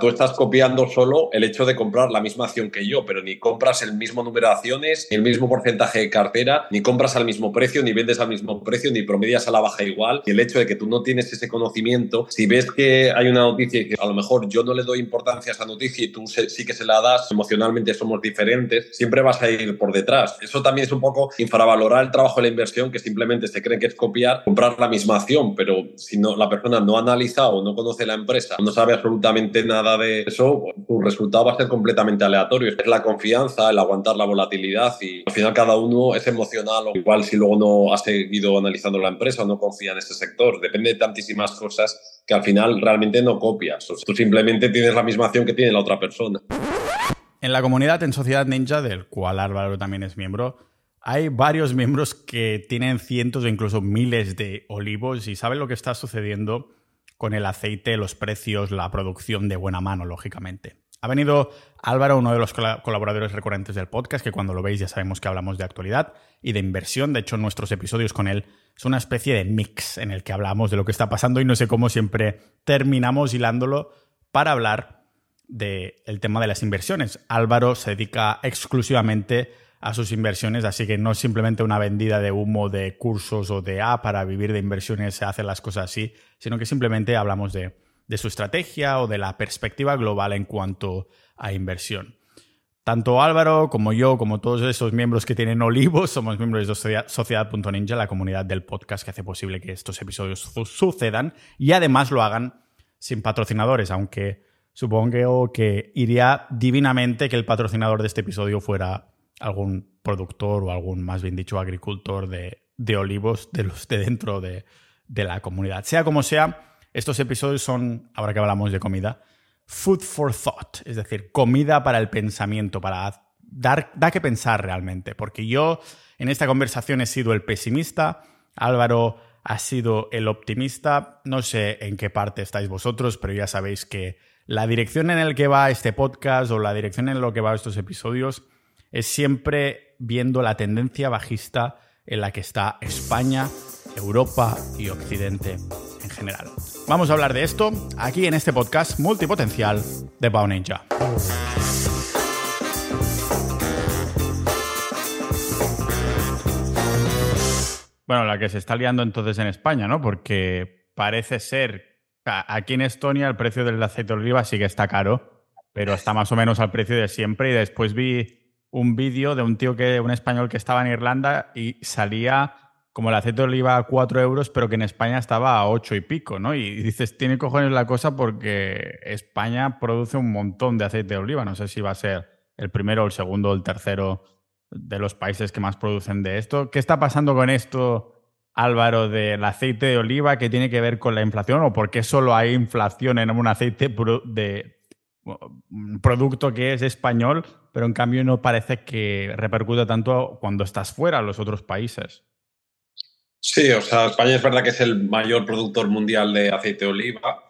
Tú estás copiando solo el hecho de comprar la misma acción que yo, pero ni compras el mismo número de acciones, ni el mismo porcentaje de cartera, ni compras al mismo precio, ni vendes al mismo precio, ni promedias a la baja igual. Y el hecho de que tú no tienes ese conocimiento, si ves que hay una noticia y que a lo mejor yo no le doy importancia a esa noticia y tú sí que se la das, emocionalmente somos diferentes, siempre vas a ir por detrás. Eso también es un poco infravalorar el trabajo de la inversión, que simplemente se cree que es copiar, comprar la misma acción, pero si no, la persona no ha analizado o no conoce la empresa, no sabe absolutamente nada de eso, tu resultado va a ser completamente aleatorio. Es la confianza, el aguantar la volatilidad y al final cada uno es emocional o igual si luego no ha seguido analizando la empresa o no confía en ese sector. Depende de tantísimas cosas que al final realmente no copias. O tú simplemente tienes la misma acción que tiene la otra persona. En la comunidad en Sociedad Ninja, del cual Álvaro también es miembro, hay varios miembros que tienen cientos o incluso miles de olivos y saben lo que está sucediendo con el aceite, los precios, la producción de buena mano, lógicamente. Ha venido Álvaro, uno de los colaboradores recurrentes del podcast, que cuando lo veis ya sabemos que hablamos de actualidad y de inversión. De hecho, nuestros episodios con él son una especie de mix en el que hablamos de lo que está pasando y no sé cómo siempre terminamos hilándolo para hablar del tema de las inversiones. Álvaro se dedica exclusivamente a sus inversiones, así que no es simplemente una vendida de humo de cursos o de, ah, para vivir de inversiones se hacen las cosas así, sino que simplemente hablamos de, de su estrategia o de la perspectiva global en cuanto a inversión. Tanto Álvaro como yo, como todos esos miembros que tienen olivos, somos miembros de Sociedad.ninja, la comunidad del podcast que hace posible que estos episodios sucedan y además lo hagan sin patrocinadores, aunque supongo que iría divinamente que el patrocinador de este episodio fuera algún productor o algún, más bien dicho, agricultor de, olivos de los de dentro de, la comunidad. Sea como sea, estos episodios son, ahora que hablamos de comida, food for thought, es decir, comida para el pensamiento, para dar, da que pensar realmente, porque yo en esta conversación he sido el pesimista, Álvaro ha sido el optimista, no sé en qué parte estáis vosotros, pero ya sabéis que la dirección en la que va este podcast o la dirección en la que va estos episodios es siempre viendo la tendencia bajista en la que está España, Europa y Occidente en general. Vamos a hablar de esto aquí en este podcast multipotencial de Pau Ninja. Bueno, la que se está liando entonces en España, ¿no? Porque parece ser, aquí en Estonia el precio del aceite de oliva sí que está caro, pero está más o menos al precio de siempre y después vi un vídeo de un tío que, un español que estaba en Irlanda y salía como el aceite de oliva a 4 euros, pero que en España estaba a 8 y pico, ¿no? Y dices, tiene cojones la cosa porque España produce un montón de aceite de oliva. No sé si va a ser el primero, el segundo el tercero de los países que más producen de esto. ¿Qué está pasando con esto, Álvaro, del aceite de oliva que tiene que ver con la inflación? ¿O por qué solo hay inflación en un aceite de un producto que es español, pero en cambio no parece que repercute tanto cuando estás fuera, en los otros países. Sí, o sea, España es verdad que es el mayor productor mundial de aceite de oliva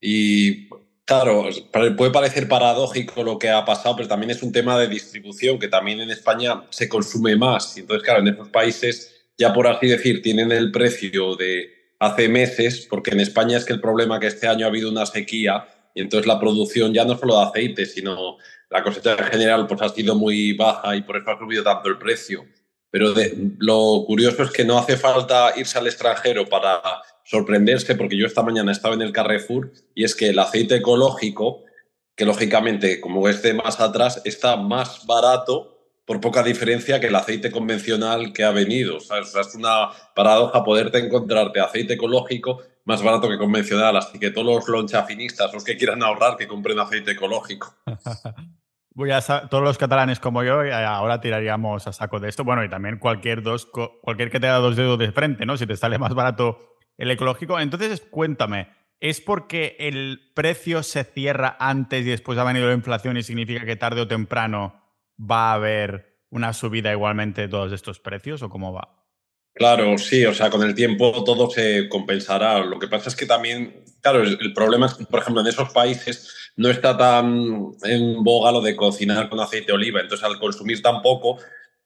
y claro, puede parecer paradójico lo que ha pasado, pero también es un tema de distribución que también en España se consume más. Y entonces, claro, en esos países ya por así decir tienen el precio de hace meses, porque en España es que el problema que este año ha habido una sequía y entonces la producción ya no solo de aceite, sino la cosecha en general pues ha sido muy baja y por eso ha subido tanto el precio. Pero lo curioso es que no hace falta irse al extranjero para sorprenderse, porque yo esta mañana estaba en el Carrefour y es que el aceite ecológico, que lógicamente como es de más atrás, está más barato por poca diferencia que el aceite convencional que ha venido. O sea, es una paradoja poderte encontrarte aceite ecológico más barato que convencional, así que todos los lonchafinistas, los que quieran ahorrar, que compren aceite ecológico. Voy a todos los catalanes como yo, eh, ahora tiraríamos a saco de esto. Bueno, y también cualquier, dos, cualquier que te da dos dedos de frente, ¿no? Si te sale más barato el ecológico. Entonces, cuéntame, ¿es porque el precio se cierra antes y después ha venido la inflación y significa que tarde o temprano va a haber una subida igualmente de todos estos precios o cómo va? Claro, sí, o sea, con el tiempo todo se compensará. Lo que pasa es que también, claro, el, problema es que, por ejemplo, en esos países no está tan en boga lo de cocinar con aceite de oliva. Entonces, al consumir tan poco,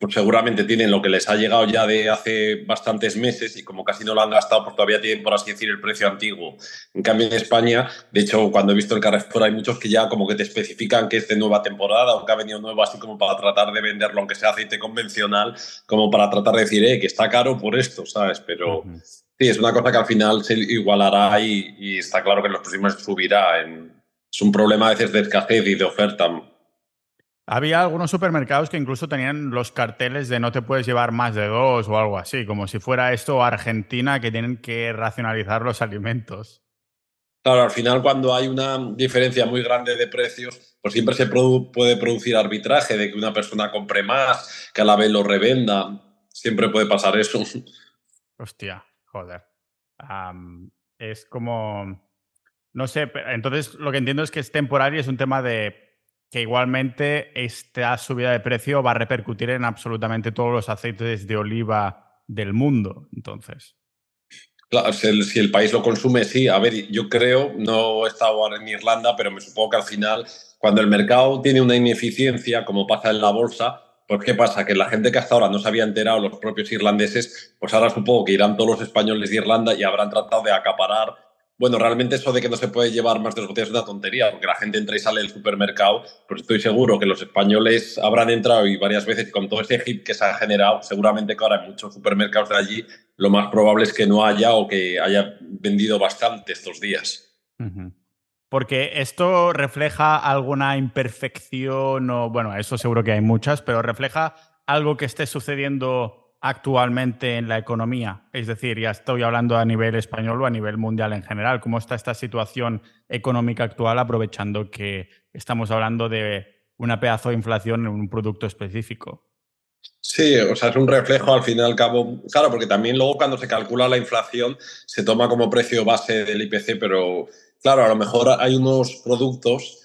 pues seguramente tienen lo que les ha llegado ya de hace bastantes meses y como casi no lo han gastado, pues todavía tienen, por así decir, el precio antiguo. En cambio, en España, de hecho, cuando he visto el Carrefour, hay muchos que ya como que te especifican que es de nueva temporada o que ha venido nuevo, así como para tratar de venderlo, aunque sea aceite convencional, como para tratar de decir, eh, que está caro por esto, ¿sabes? Pero sí, es una cosa que al final se igualará y, y está claro que en los próximos subirá. es un problema a veces de escasez y de oferta había algunos supermercados que incluso tenían los carteles de no te puedes llevar más de dos o algo así, como si fuera esto Argentina que tienen que racionalizar los alimentos. Claro, al final cuando hay una diferencia muy grande de precios, pues siempre se puede producir arbitraje de que una persona compre más, que a la vez lo revenda. Siempre puede pasar eso. Hostia, joder. es como... No sé, entonces lo que entiendo es que es temporal y es un tema de que igualmente esta subida de precio va a repercutir en absolutamente todos los aceites de oliva del mundo, entonces. Si el, país lo consume, sí. A ver, yo creo, no he estado en Irlanda, pero me supongo que al final, cuando el mercado tiene una ineficiencia, como pasa en la bolsa, pues ¿qué pasa? Que la gente que hasta ahora no se había enterado, los propios irlandeses, pues ahora supongo que irán todos los españoles de Irlanda y habrán tratado de acaparar bueno, realmente eso de que no se puede llevar más de dos botellas es una tontería, porque la gente entra y sale del supermercado, pues estoy seguro que los españoles habrán entrado y varias veces con todo ese hit que se ha generado, seguramente que ahora en muchos supermercados de allí lo más probable es que no haya o que haya vendido bastante estos días. Porque esto refleja alguna imperfección o, bueno, eso seguro que hay muchas, pero refleja algo que esté sucediendo actualmente en la economía? Es decir, ya estoy hablando a nivel español o a nivel mundial en general. ¿Cómo está esta situación económica actual aprovechando que estamos hablando de una pedazo de inflación en un producto específico? Sí, o sea, es un reflejo al fin y al cabo. Claro, porque también luego cuando se calcula la inflación se toma como precio base del IPC, pero claro, a lo mejor hay unos productos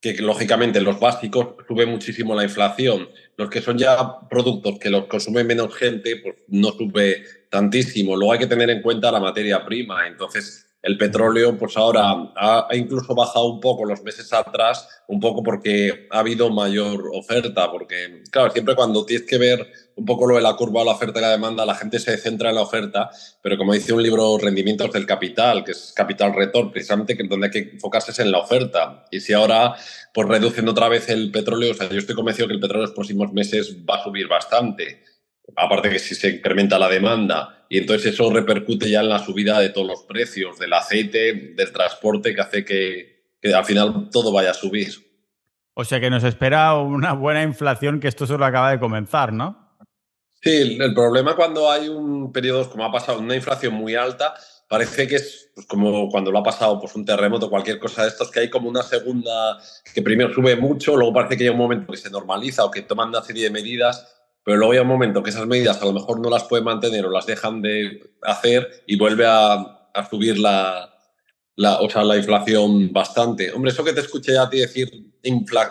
que lógicamente los básicos sube muchísimo la inflación. Los que son ya productos que los consume menos gente, pues no sube tantísimo. Luego hay que tener en cuenta la materia prima. Entonces, el petróleo, pues ahora ha, incluso bajado un poco los meses atrás, un poco porque ha habido mayor oferta, porque, claro, siempre cuando tienes que ver un poco lo de la curva la oferta y la demanda, la gente se centra en la oferta, pero como dice un libro, Rendimientos del Capital, que es Capital Retorno, precisamente que donde hay que enfocarse es en la oferta. Y si ahora, pues reduciendo otra vez el petróleo, o sea, yo estoy convencido que el petróleo en los próximos meses va a subir bastante aparte que si se incrementa la demanda y entonces eso repercute ya en la subida de todos los precios, del aceite, del transporte, que hace que, al final todo vaya a subir. O sea que nos espera una buena inflación que esto solo acaba de comenzar, ¿no? Sí, el, problema cuando hay un periodo como ha pasado, una inflación muy alta, parece que es pues, como cuando lo ha pasado pues, un terremoto, cualquier cosa de estos, que hay como una segunda que primero sube mucho, luego parece que hay un momento que se normaliza o que toman una serie de medidas pero luego hay un momento que esas medidas a lo mejor no las pueden mantener o las dejan de hacer y vuelve a, subir la, la, o sea, la inflación bastante. Hombre, eso que te escuché a ti decir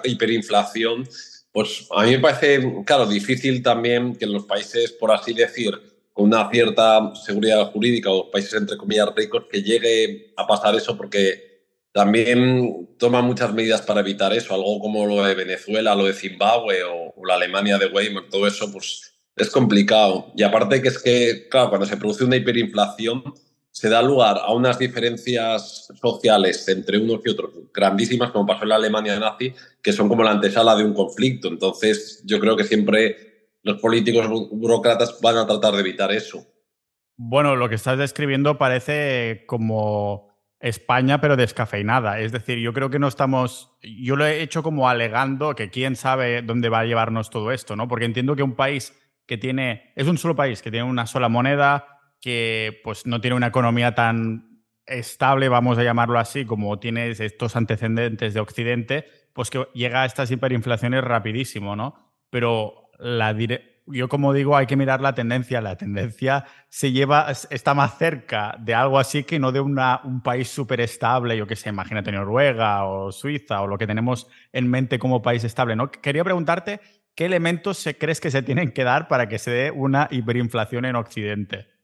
hiperinflación, pues a mí me parece, claro, difícil también que en los países, por así decir, con una cierta seguridad jurídica o países entre comillas ricos, que llegue a pasar eso porque también toma muchas medidas para evitar eso, algo como lo de Venezuela, lo de Zimbabue o, la Alemania de Weimar, todo eso, pues es complicado. Y aparte que es que, claro, cuando se produce una hiperinflación, se da lugar a unas diferencias sociales entre unos y otros grandísimas, como pasó en la Alemania nazi, que son como la antesala de un conflicto. Entonces, yo creo que siempre los políticos burócratas van a tratar de evitar eso. Bueno, lo que estás describiendo parece como España, pero descafeinada. Es decir, yo creo que no estamos. Yo lo he hecho como alegando que quién sabe dónde va a llevarnos todo esto, ¿no? Porque entiendo que un país que tiene. Es un solo país que tiene una sola moneda, que pues no tiene una economía tan estable, vamos a llamarlo así, como tiene estos antecedentes de Occidente, pues que llega a estas hiperinflaciones rapidísimo, ¿no? Pero la yo como digo, hay que mirar la tendencia. La tendencia se lleva, está más cerca de algo así que no de una, un país súper estable, yo que sé, imagínate Noruega o Suiza o lo que tenemos en mente como país estable. ¿no? Quería preguntarte qué elementos crees que se tienen que dar para que se dé una hiperinflación en Occidente.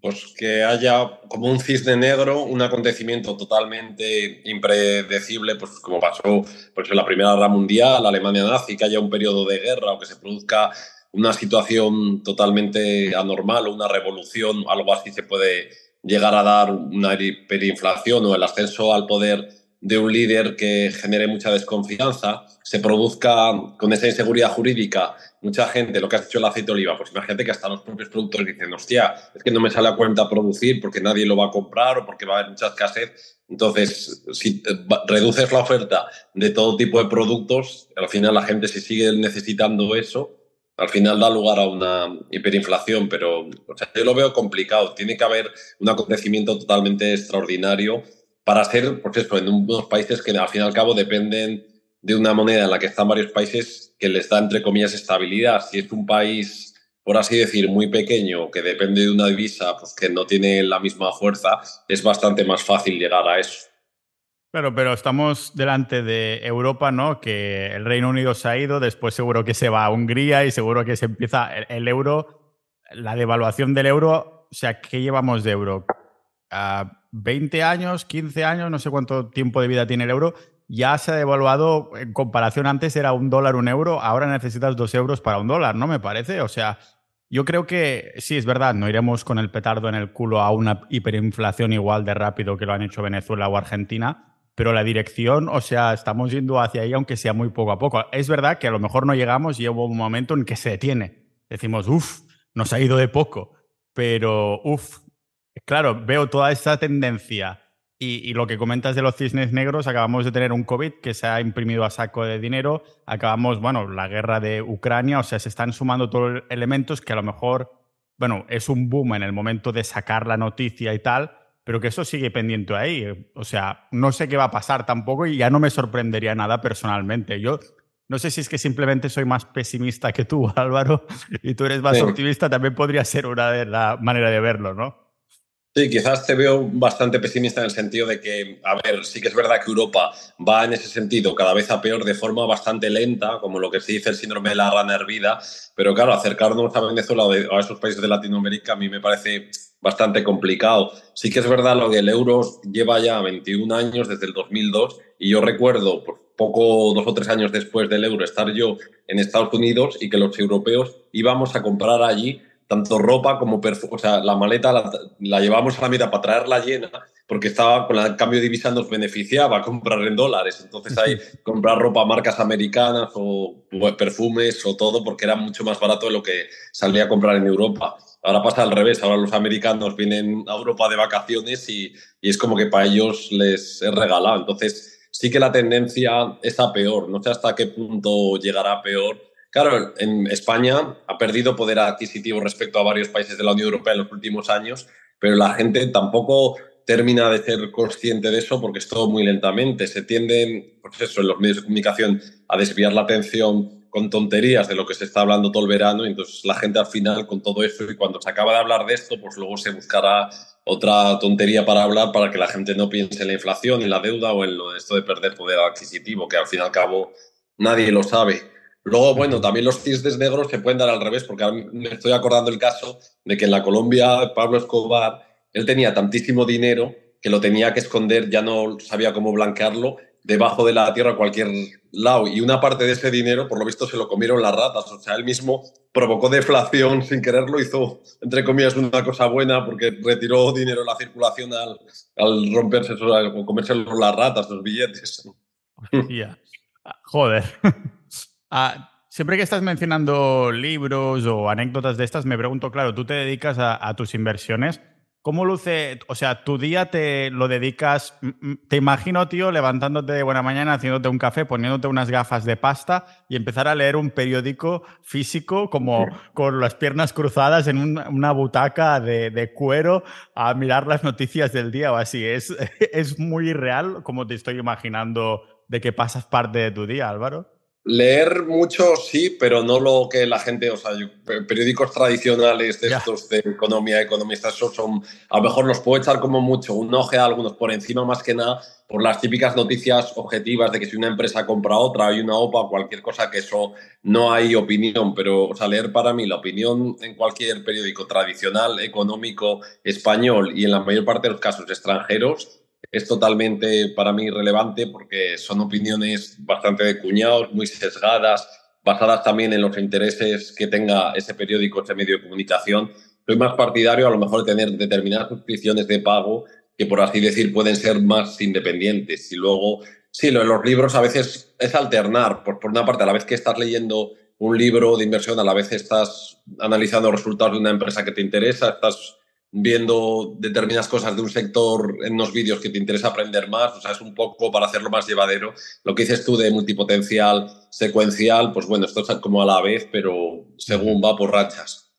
Pues que haya como un cisne negro, un acontecimiento totalmente impredecible, pues como pasó pues, en la Primera Guerra Mundial, Alemania nazi, que haya un periodo de guerra o que se produzca una situación totalmente anormal o una revolución, algo así se puede llegar a dar una hiperinflación o el ascenso al poder de un líder que genere mucha desconfianza, se produzca con esa inseguridad jurídica mucha gente, lo que has hecho el aceite de oliva, pues imagínate que hasta los propios productores dicen, hostia, es que no me sale a cuenta producir porque nadie lo va a comprar o porque va a haber mucha escasez. Entonces, si reduces la oferta de todo tipo de productos, al final la gente si sigue necesitando eso, al final da lugar a una hiperinflación, pero yo lo veo complicado. Tiene que haber un acontecimiento totalmente extraordinario para ser, pues eso, en unos países que al fin y al cabo dependen de una moneda en la que están varios países que les da, entre comillas, estabilidad. Si es un país, por así decir, muy pequeño, que depende de una divisa pues, que no tiene la misma fuerza, es bastante más fácil llegar a eso. Claro, pero estamos delante de Europa, ¿no? Que el Reino Unido se ha ido, después seguro que se va a Hungría y seguro que se empieza el, euro, la devaluación del euro, o sea, ¿qué llevamos de euro? ¿A ¿20 años, 15 años? No sé cuánto tiempo de vida tiene el euro. Ya se ha devaluado, en comparación antes era un dólar, un euro, ahora necesitas dos euros para un dólar, ¿no? Me parece. O sea, yo creo que sí, es verdad, no iremos con el petardo en el culo a una hiperinflación igual de rápido que lo han hecho Venezuela o Argentina pero la dirección, o sea, estamos yendo hacia ahí, aunque sea muy poco a poco. Es verdad que a lo mejor no llegamos y hubo un momento en que se detiene. Decimos, uff, nos ha ido de poco, pero uff, claro, veo toda esta tendencia y, lo que comentas de los cisnes negros, acabamos de tener un COVID que se ha imprimido a saco de dinero, acabamos, bueno, la guerra de Ucrania, o sea, se están sumando todos los elementos que a lo mejor, bueno, es un boom en el momento de sacar la noticia y tal, pero que eso sigue pendiente ahí. O sea, no sé qué va a pasar tampoco y ya no me sorprendería nada personalmente. Yo no sé si es que simplemente soy más pesimista que tú, Álvaro, y tú eres más optimista, también podría ser una de la manera de verlo, ¿no? Sí, quizás te veo bastante pesimista en el sentido de que, a ver, sí que es verdad que Europa va en ese sentido cada vez a peor de forma bastante lenta, como lo que se dice el síndrome de la rana hervida, pero claro, acercarnos a Venezuela o a esos países de Latinoamérica a mí me parece bastante complicado. Sí que es verdad lo que el euro lleva ya 21 años desde el 2002 y yo recuerdo, pues, poco, dos o tres años después del euro, estar yo en Estados Unidos y que los europeos íbamos a comprar allí tanto ropa como perfume. O sea, la maleta la, llevamos a la mitad para traerla llena porque estaba con el cambio de divisa nos beneficiaba comprar en dólares. Entonces ahí comprar ropa marcas americanas o perfumes o todo porque era mucho más barato de lo que salía a comprar en Europa. Ahora pasa al revés, ahora los americanos vienen a Europa de vacaciones y, es como que para ellos les es regalado. Entonces sí que la tendencia es a peor, no sé hasta qué punto llegará a peor. Claro, en España ha perdido poder adquisitivo respecto a varios países de la Unión Europea en los últimos años, pero la gente tampoco termina de ser consciente de eso porque es todo muy lentamente. Se tienden, pues eso, en los medios de comunicación a desviar la atención con tonterías de lo que se está hablando todo el verano y entonces la gente al final con todo eso y cuando se acaba de hablar de esto, pues luego se buscará otra tontería para hablar para que la gente no piense en la inflación, en la deuda o en lo, esto de perder poder adquisitivo, que al fin y al cabo nadie lo sabe. Luego, bueno, también los cisnes negros se pueden dar al revés, porque me estoy acordando el caso de que en la Colombia Pablo Escobar, él tenía tantísimo dinero que lo tenía que esconder, ya no sabía cómo blanquearlo debajo de la tierra a cualquier lado y una parte de ese dinero, por lo visto, se lo comieron las ratas. O sea, él mismo provocó deflación sin quererlo, hizo, entre comillas, una cosa buena porque retiró dinero de la circulación al, al romperse o comerse las ratas, los billetes. Joder. Ah, siempre que estás mencionando libros o anécdotas de estas, me pregunto, claro, tú te dedicas a tus inversiones. ¿Cómo luce? O sea, tu día te lo dedicas. Te imagino, tío, levantándote de buena mañana, haciéndote un café, poniéndote unas gafas de pasta y empezar a leer un periódico físico, como con las piernas cruzadas en una butaca de, cuero, a mirar las noticias del día o así. ¿Es, es muy real como te estoy imaginando de que pasas parte de tu día, Álvaro? Leer mucho sí, pero no lo que la gente, o sea, periódicos tradicionales de estos de economía, economistas, esos son, a lo mejor los puedo echar como mucho, un oje a algunos por encima más que nada por las típicas noticias objetivas de que si una empresa compra otra, hay una OPA, cualquier cosa que eso no hay opinión, pero o sea, leer para mí la opinión en cualquier periódico tradicional, económico, español y en la mayor parte de los casos extranjeros, es totalmente para mí relevante porque son opiniones bastante de cuñados, muy sesgadas, basadas también en los intereses que tenga ese periódico, ese medio de comunicación. Soy más partidario a lo mejor de tener determinadas suscripciones de pago que, por así decir, pueden ser más independientes. Y luego, sí, lo de los libros a veces es alternar. Por, por una parte, a la vez que estás leyendo un libro de inversión, a la vez estás analizando los resultados de una empresa que te interesa, estás viendo determinadas cosas de un sector en unos vídeos que te interesa aprender más, o sea, es un poco para hacerlo más llevadero. Lo que dices tú de multipotencial, secuencial, pues bueno, esto es como a la vez, pero según va por rachas.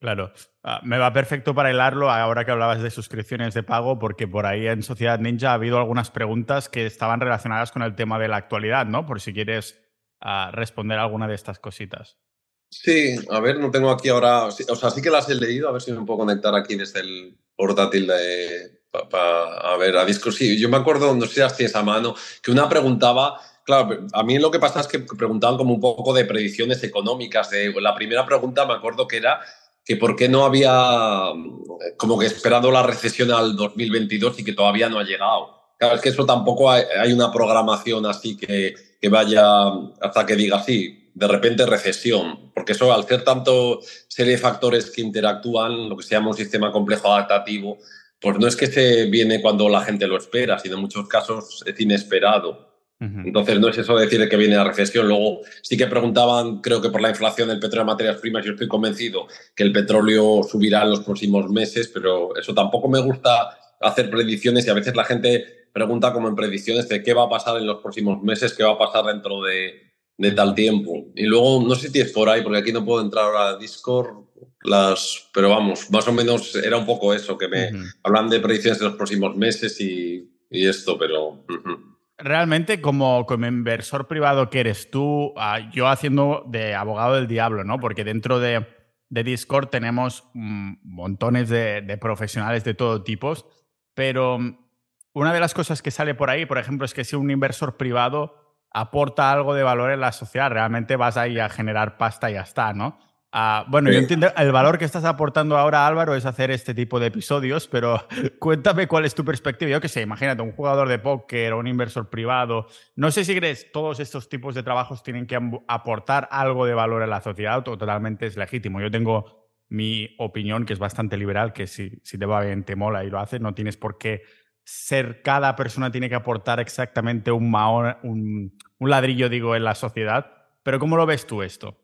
Claro, ah, me va perfecto para hilarlo ahora que hablabas de suscripciones de pago, porque por ahí en Sociedad Ninja ha habido algunas preguntas que estaban relacionadas con el tema de la actualidad, ¿no? Por si quieres ah, responder alguna de estas cositas. Sí, a ver, no tengo aquí ahora, o sea, sí que las he leído, a ver si me puedo conectar aquí desde el portátil de, a ver, a disco. Sí, yo me acuerdo, no sé si tienes a mano, que una preguntaba, claro, a mí lo que pasa es que preguntaban como un poco de predicciones económicas. De, la primera pregunta me acuerdo que era que por qué no había como que esperado la recesión al 2022 y que todavía no ha llegado. Claro, es que eso tampoco hay, hay una programación así que, que vaya hasta que diga sí, de repente recesión, porque eso al ser tanto serie de factores que interactúan, lo que se llama un sistema complejo adaptativo, pues no es que se viene cuando la gente lo espera, sino en muchos casos es inesperado. Entonces no es eso de decir que viene la recesión. Luego sí que preguntaban, creo que por la inflación del petróleo y materias primas, yo estoy convencido que el petróleo subirá en los próximos meses, pero eso tampoco me gusta hacer predicciones y a veces la gente pregunta como en predicciones de qué va a pasar en los próximos meses, qué va a pasar dentro de de tal tiempo. Y luego, no sé si tienes por ahí, porque aquí no puedo entrar ahora a Discord, las, pero vamos, más o menos era un poco eso, que me hablan de predicciones de los próximos meses y, y esto, pero... Realmente, como, como inversor privado que eres tú, ah, yo haciendo de abogado del diablo, ¿no? Porque dentro de, de Discord tenemos mm, montones de, de profesionales de todo tipo, pero mm, una de las cosas que sale por ahí, por ejemplo, es que si un inversor privado aporta algo de valor en la sociedad. Realmente vas ahí a generar pasta y ya está, ¿no? Ah, bueno, yo entiendo el valor que estás aportando ahora, Álvaro, es hacer este tipo de episodios, pero cuéntame cuál es tu perspectiva. Yo qué sé, imagínate, un jugador de póker o un inversor privado. No sé si crees todos estos tipos de trabajos tienen que aportar algo de valor a la sociedad o totalmente es legítimo. Yo tengo mi opinión, que es bastante liberal, que si, si te va bien, te mola y lo haces, no tienes por qué ser cada persona tiene que aportar exactamente un, un, ladrillo, digo, en la sociedad. Pero ¿cómo lo ves tú esto?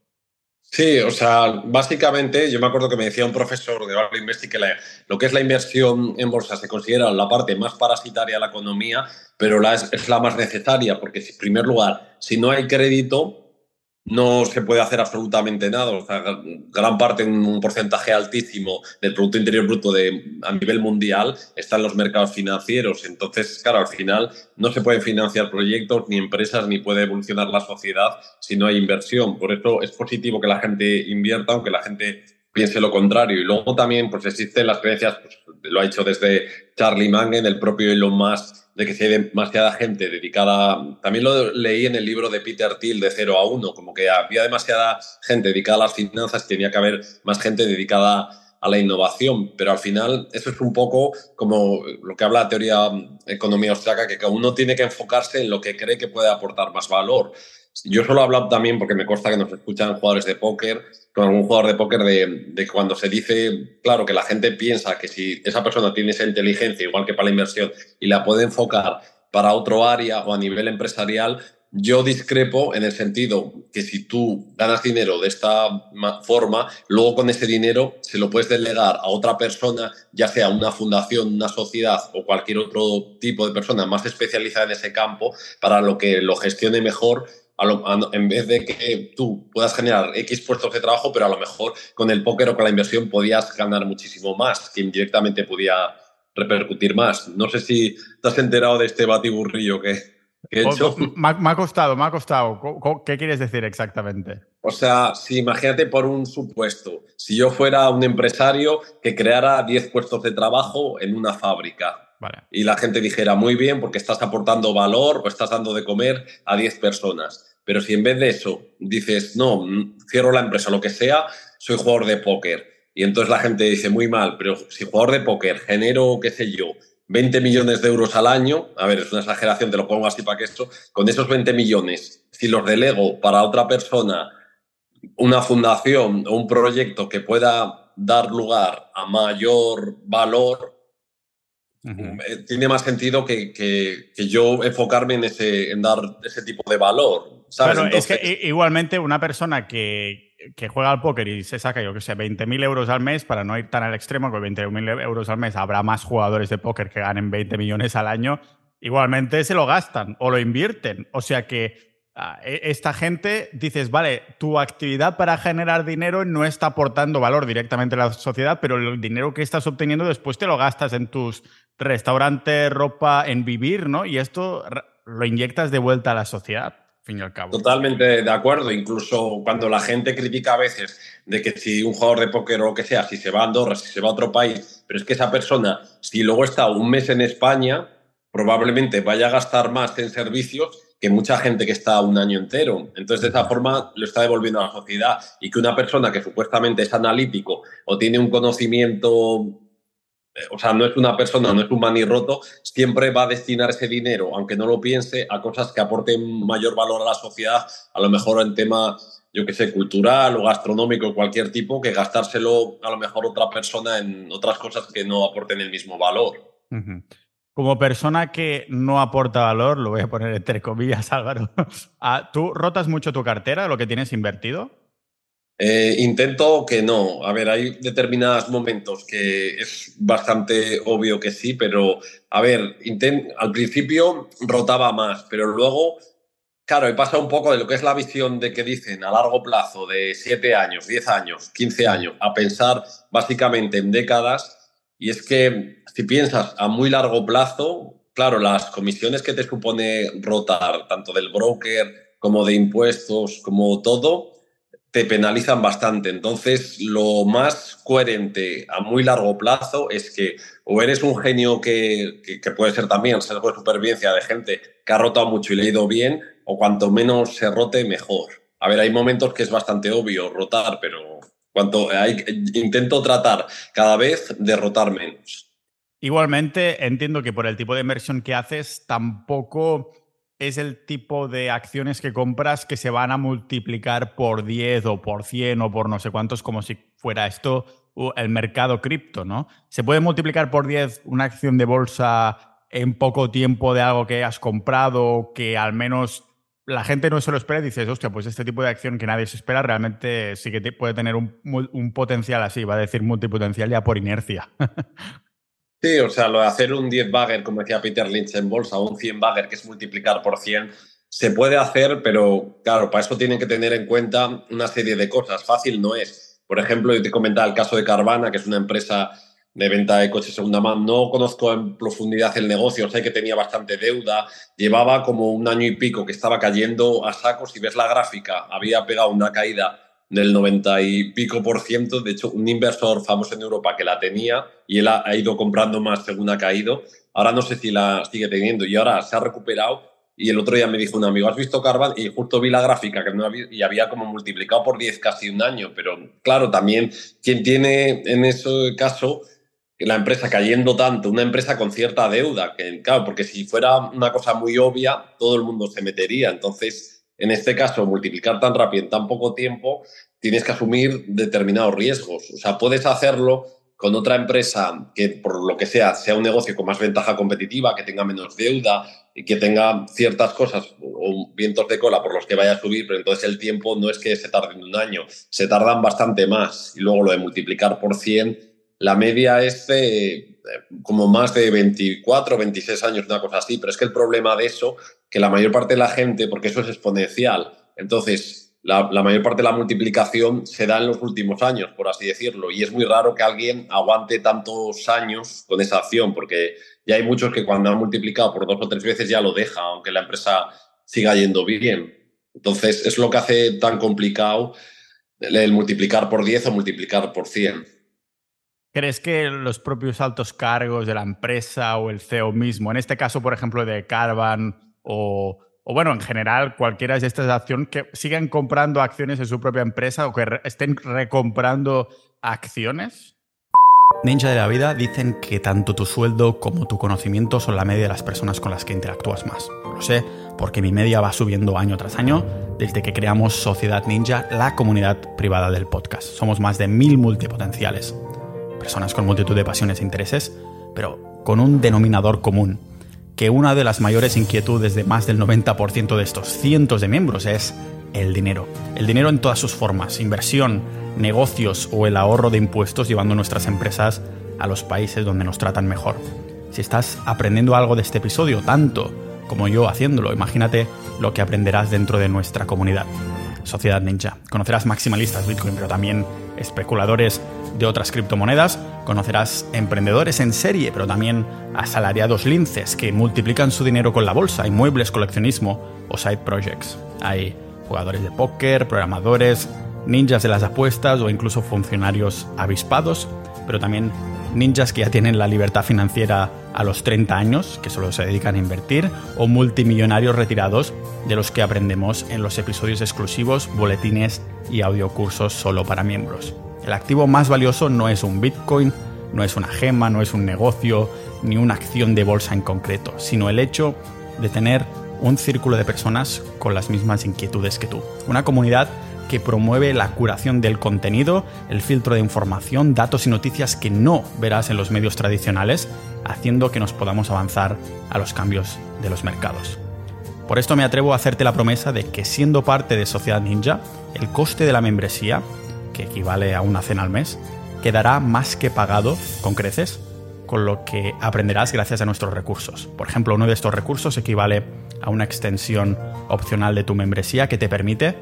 Sí, o sea, básicamente yo me acuerdo que me decía un profesor de Value Investi que lo que es la inversión en bolsa se considera la parte más parasitaria de la economía, pero la es, es la más necesaria, porque en primer lugar, si no hay crédito, no se puede hacer absolutamente nada. O sea, gran parte, un porcentaje altísimo del Producto Interior Bruto de, a nivel mundial está en los mercados financieros. Entonces, claro, al final no se pueden financiar proyectos ni empresas ni puede evolucionar la sociedad si no hay inversión. Por eso es positivo que la gente invierta, aunque la gente piense lo contrario. Y luego también pues existen las creencias, pues, lo ha hecho desde Charlie Mangan, el propio Elon Musk, de que si hay demasiada gente dedicada, también lo leí en el libro de Peter Thiel de 0 a 1, como que había demasiada gente dedicada a las finanzas, tenía que haber más gente dedicada a la innovación, pero al final eso es un poco como lo que habla la teoría economía austriaca, que uno tiene que enfocarse en lo que cree que puede aportar más valor. Yo solo he hablado también porque me consta que nos escuchan jugadores de póker, con algún jugador de póker de, de, cuando se dice, claro, que la gente piensa que si esa persona tiene esa inteligencia, igual que para la inversión, y la puede enfocar para otro área o a nivel empresarial, yo discrepo en el sentido que si tú ganas dinero de esta forma, luego con ese dinero se lo puedes delegar a otra persona, ya sea una fundación, una sociedad o cualquier otro tipo de persona más especializada en ese campo, para lo que lo gestione mejor en vez de que tú puedas generar X puestos de trabajo, pero a lo mejor con el póker o con la inversión podías ganar muchísimo más, que indirectamente podía repercutir más. No sé si te has enterado de este batiburrillo que, me, ha, costado, me ha costado. ¿Qué quieres decir exactamente? O sea, si imagínate por un supuesto, si yo fuera un empresario que creara 10 puestos de trabajo en una fábrica y la gente dijera, muy bien, porque estás aportando valor o estás dando de comer a 10 personas. Pero si en vez de eso dices, no, cierro la empresa, lo que sea, soy jugador de póker. Y entonces la gente dice, muy mal, pero si jugador de póker genero, qué sé yo, 20 millones de euros al año, a ver, es una exageración, te lo pongo así para que esto, con esos 20 millones, si los delego para otra persona, una fundación o un proyecto que pueda dar lugar a mayor valor, eh, tiene más sentido que, que, yo enfocarme en, ese, en dar ese tipo de valor. ¿sabes? es que igualmente una persona que, que juega al póker y se saca, yo que sé, 20.000 euros al mes, para no ir tan al extremo, con 20.000 euros al mes habrá más jugadores de póker que ganen 20 millones al año, igualmente se lo gastan o lo invierten. O sea que esta gente dices, vale, tu actividad para generar dinero no está aportando valor directamente a la sociedad, pero el dinero que estás obteniendo después te lo gastas en tus restaurantes, ropa, en vivir, ¿no? Y esto lo inyectas de vuelta a la sociedad. Totalmente de acuerdo. Incluso cuando la gente critica a veces de que si un jugador de póker o lo que sea, si se va a Andorra, si se va a otro país, pero es que esa persona, si luego está un mes en España, probablemente vaya a gastar más en servicios que mucha gente que está un año entero. Entonces, de esa forma, lo está devolviendo a la sociedad. Y que una persona que supuestamente es analítico o tiene un conocimiento o sea, no es una persona, no es un maní roto, siempre va a destinar ese dinero, aunque no lo piense, a cosas que aporten mayor valor a la sociedad, a lo mejor en tema, yo que sé, cultural o gastronómico, cualquier tipo, que gastárselo a lo mejor otra persona en otras cosas que no aporten el mismo valor. Como persona que no aporta valor, lo voy a poner entre comillas, Álvaro, ah, ¿tú rotas mucho tu cartera, lo que tienes invertido? Eh, intento que no. A ver, hay determinados momentos que es bastante obvio que sí, pero a ver, al principio rotaba más, pero luego, claro, he pasado un poco de lo que es la visión de que dicen a largo plazo, de 7 años, 10 años, 15 años, a pensar básicamente en décadas. Y es que si piensas a muy largo plazo, claro, las comisiones que te supone rotar, tanto del broker como de impuestos, como todo, te penalizan bastante. Entonces, lo más coherente a muy largo plazo es que o eres un genio que, puede ser también ser de supervivencia de gente que ha rotado mucho y le ha ido bien, o cuanto menos se rote, mejor. A ver, hay momentos que es bastante obvio rotar, pero cuanto hay, intento tratar cada vez de rotar menos. Igualmente, entiendo que por el tipo de inversión que haces, tampoco es el tipo de acciones que compras que se van a multiplicar por 10 o por 100 o por no sé cuántos, como si fuera esto el mercado cripto, ¿no? Se puede multiplicar por 10 una acción de bolsa en poco tiempo de algo que has comprado, que al menos la gente no se lo espera y dices, hostia, pues este tipo de acción que nadie se espera realmente sí que puede tener un, un potencial así, va a decir multipotencial ya por inercia. Sí, o sea, lo de hacer un 10 bagger, como decía Peter Lynch en bolsa, un 100 bagger, que es multiplicar por 100, se puede hacer, pero claro, para eso tienen que tener en cuenta una serie de cosas. Fácil no es. Por ejemplo, yo te comentaba el caso de Carvana, que es una empresa de venta de coches segunda mano. No conozco en profundidad el negocio, sé que tenía bastante deuda, llevaba como un año y pico que estaba cayendo a sacos. Si ves la gráfica, había pegado una caída del 90 y pico por ciento. De hecho, un inversor famoso en Europa que la tenía y él ha, ido comprando más según ha caído. Ahora no sé si la sigue teniendo y ahora se ha recuperado. Y el otro día me dijo un amigo, ¿has visto Carvan? Y justo vi la gráfica que no había, y había como multiplicado por 10 casi un año. Pero claro, también quien tiene en ese caso la empresa cayendo tanto, una empresa con cierta deuda, que claro, porque si fuera una cosa muy obvia, todo el mundo se metería. Entonces, en este caso, multiplicar tan rápido en tan poco tiempo, tienes que asumir determinados riesgos. O sea, puedes hacerlo con otra empresa que, por lo que sea, sea un negocio con más ventaja competitiva, que tenga menos deuda y que tenga ciertas cosas o vientos de cola por los que vaya a subir, pero entonces el tiempo no es que se tarde un año, se tardan bastante más. Y luego lo de multiplicar por 100, la media es de como más de 24, 26 años, una cosa así, pero es que el problema de eso que la mayor parte de la gente, porque eso es exponencial, entonces la, mayor parte de la multiplicación se da en los últimos años, por así decirlo, y es muy raro que alguien aguante tantos años con esa acción, porque ya hay muchos que cuando han multiplicado por dos o tres veces ya lo deja, aunque la empresa siga yendo bien. Entonces, es lo que hace tan complicado el multiplicar por 10 o multiplicar por 100. ¿Crees que los propios altos cargos de la empresa o el CEO mismo, en este caso, por ejemplo, de Carvan o, bueno, en general, cualquiera de estas acciones, que sigan comprando acciones en su propia empresa o que estén recomprando acciones? Ninja de la vida dicen que tanto tu sueldo como tu conocimiento son la media de las personas con las que interactúas más. Lo sé porque mi media va subiendo año tras año desde que creamos Sociedad Ninja, la comunidad privada del podcast. Somos más de mil multipotenciales personas con multitud de pasiones e intereses, pero con un denominador común, que una de las mayores inquietudes de más del 90% de estos cientos de miembros es el dinero. El dinero en todas sus formas, inversión, negocios o el ahorro de impuestos llevando nuestras empresas a los países donde nos tratan mejor. Si estás aprendiendo algo de este episodio, tanto como yo haciéndolo, imagínate lo que aprenderás dentro de nuestra comunidad. Sociedad Ninja. Conocerás maximalistas Bitcoin, pero también especuladores de otras criptomonedas, conocerás emprendedores en serie, pero también asalariados linces que multiplican su dinero con la bolsa, inmuebles, coleccionismo o side projects. Hay jugadores de póker, programadores, ninjas de las apuestas o incluso funcionarios avispados, pero también ninjas que ya tienen la libertad financiera a los 30 años, que solo se dedican a invertir, o multimillonarios retirados de los que aprendemos en los episodios exclusivos, boletines y audiocursos solo para miembros. El activo más valioso no es un Bitcoin, no es una gema, no es un negocio, ni una acción de bolsa en concreto, sino el hecho de tener un círculo de personas con las mismas inquietudes que tú. Una comunidad que promueve la curación del contenido, el filtro de información, datos y noticias que no verás en los medios tradicionales, haciendo que nos podamos avanzar a los cambios de los mercados. Por esto me atrevo a hacerte la promesa de que siendo parte de Sociedad Ninja, el coste de la membresía que equivale a una cena al mes, quedará más que pagado con creces con lo que aprenderás gracias a nuestros recursos. Por ejemplo, uno de estos recursos equivale a una extensión opcional de tu membresía que te permite,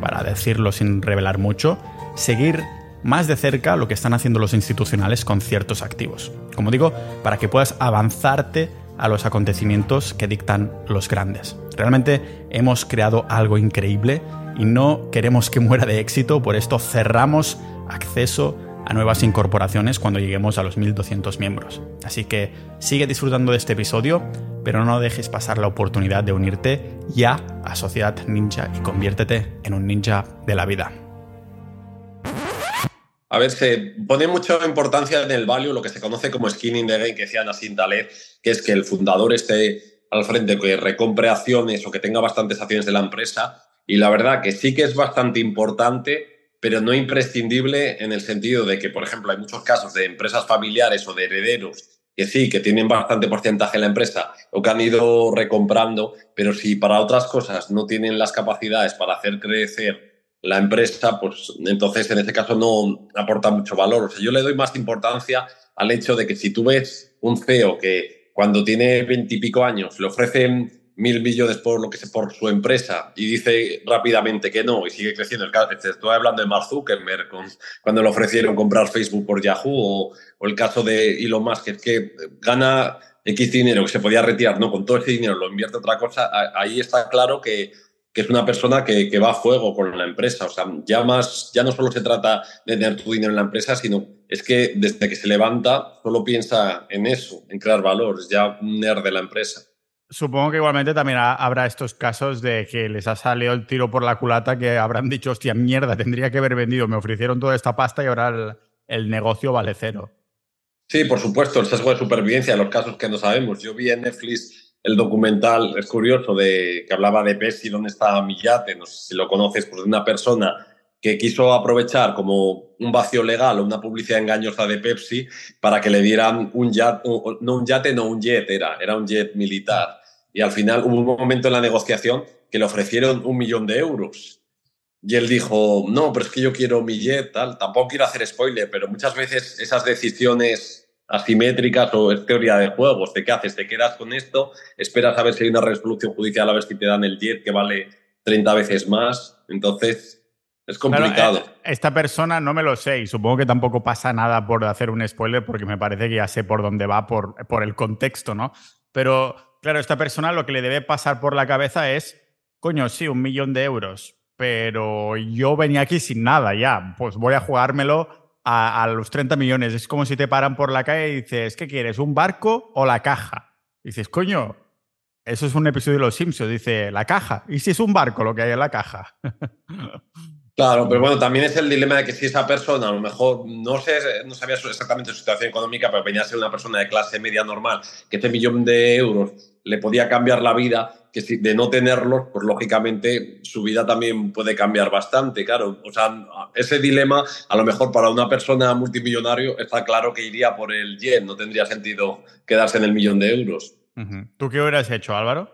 para decirlo sin revelar mucho, seguir más de cerca lo que están haciendo los institucionales con ciertos activos. Como digo, para que puedas avanzarte a los acontecimientos que dictan los grandes. Realmente hemos creado algo increíble y no queremos que muera de éxito, por esto cerramos acceso a nuevas incorporaciones cuando lleguemos a los 1200 miembros. Así que sigue disfrutando de este episodio, pero no dejes pasar la oportunidad de unirte ya a Sociedad Ninja y conviértete en un ninja de la vida. A ver, se pone mucha importancia en el value, lo que se conoce como skinning the game, que decía Nassim Taleb, que es que el fundador esté al frente, que recompre acciones o que tenga bastantes acciones de la empresa y la verdad que sí que es bastante importante, pero no imprescindible en el sentido de que, por ejemplo, hay muchos casos de empresas familiares o de herederos que sí, que tienen bastante porcentaje en la empresa o que han ido recomprando, pero si para otras cosas no tienen las capacidades para hacer crecer la empresa, pues entonces en ese caso no aporta mucho valor. O sea, yo le doy más importancia al hecho de que si tú ves un CEO que cuando tiene veintipico años le ofrecen mil millones por lo que sé, por su empresa y dice rápidamente que no y sigue creciendo. Estoy hablando de Mark Zuckerberg cuando le ofrecieron comprar Facebook por Yahoo o, el caso de Elon Musk, que que gana X dinero que se podía retirar, no, con todo ese dinero lo invierte otra cosa, ahí está claro que, que es una persona que, que, va a fuego con la empresa. O sea, ya, más, ya no solo se trata de tener tu dinero en la empresa, sino es que desde que se levanta solo piensa en eso, en crear valor, es ya un nerd de la empresa. Supongo que igualmente también habrá estos casos de que les ha salido el tiro por la culata que habrán dicho, hostia, mierda, tendría que haber vendido, me ofrecieron toda esta pasta y ahora el, negocio vale cero. Sí, por supuesto, el sesgo de supervivencia, los casos que no sabemos. Yo vi en Netflix el documental, es curioso, de, que hablaba de Pepsi, dónde está mi yate, no sé si lo conoces, pues de una persona que quiso aprovechar como un vacío legal o una publicidad engañosa de Pepsi para que le dieran un yate, no un yate, no un jet, era, era un jet militar. Y al final hubo un momento en la negociación que le ofrecieron un millón de euros. Y él dijo, no, pero es que yo quiero mi jet, tal. Tampoco quiero hacer spoiler, pero muchas veces esas decisiones asimétricas o es teoría de juegos, de qué haces, te quedas con esto, esperas a ver si hay una resolución judicial, a ver si te dan el jet que vale 30 veces más Entonces, es complicado. Eh, esta persona no me lo sé y supongo que tampoco pasa nada por hacer un spoiler porque me parece que ya sé por dónde va por, por el contexto, ¿no? Pero, claro, esta persona lo que le debe pasar por la cabeza es, coño, sí, un millón de euros, pero yo venía aquí sin nada ya, pues voy a jugármelo a, los 30 millones. Es como si te paran por la calle y dices, ¿qué quieres? ¿Un barco o la caja? Y dices, coño, eso es un episodio de Los Simpsons, dice, la caja. ¿Y si es un barco lo que hay en la caja? Claro, pero bueno, también es el dilema de que si esa persona, a lo mejor, no sé, no sabía exactamente su situación económica, pero venía a ser una persona de clase media normal, que este millón de euros le podía cambiar la vida, que si de no tenerlos, pues lógicamente su vida también puede cambiar bastante, claro. O sea, ese dilema, a lo mejor para una persona multimillonario, está claro que iría por el yen, no tendría sentido quedarse en el millón de euros. ¿Tú qué hubieras hecho, Álvaro?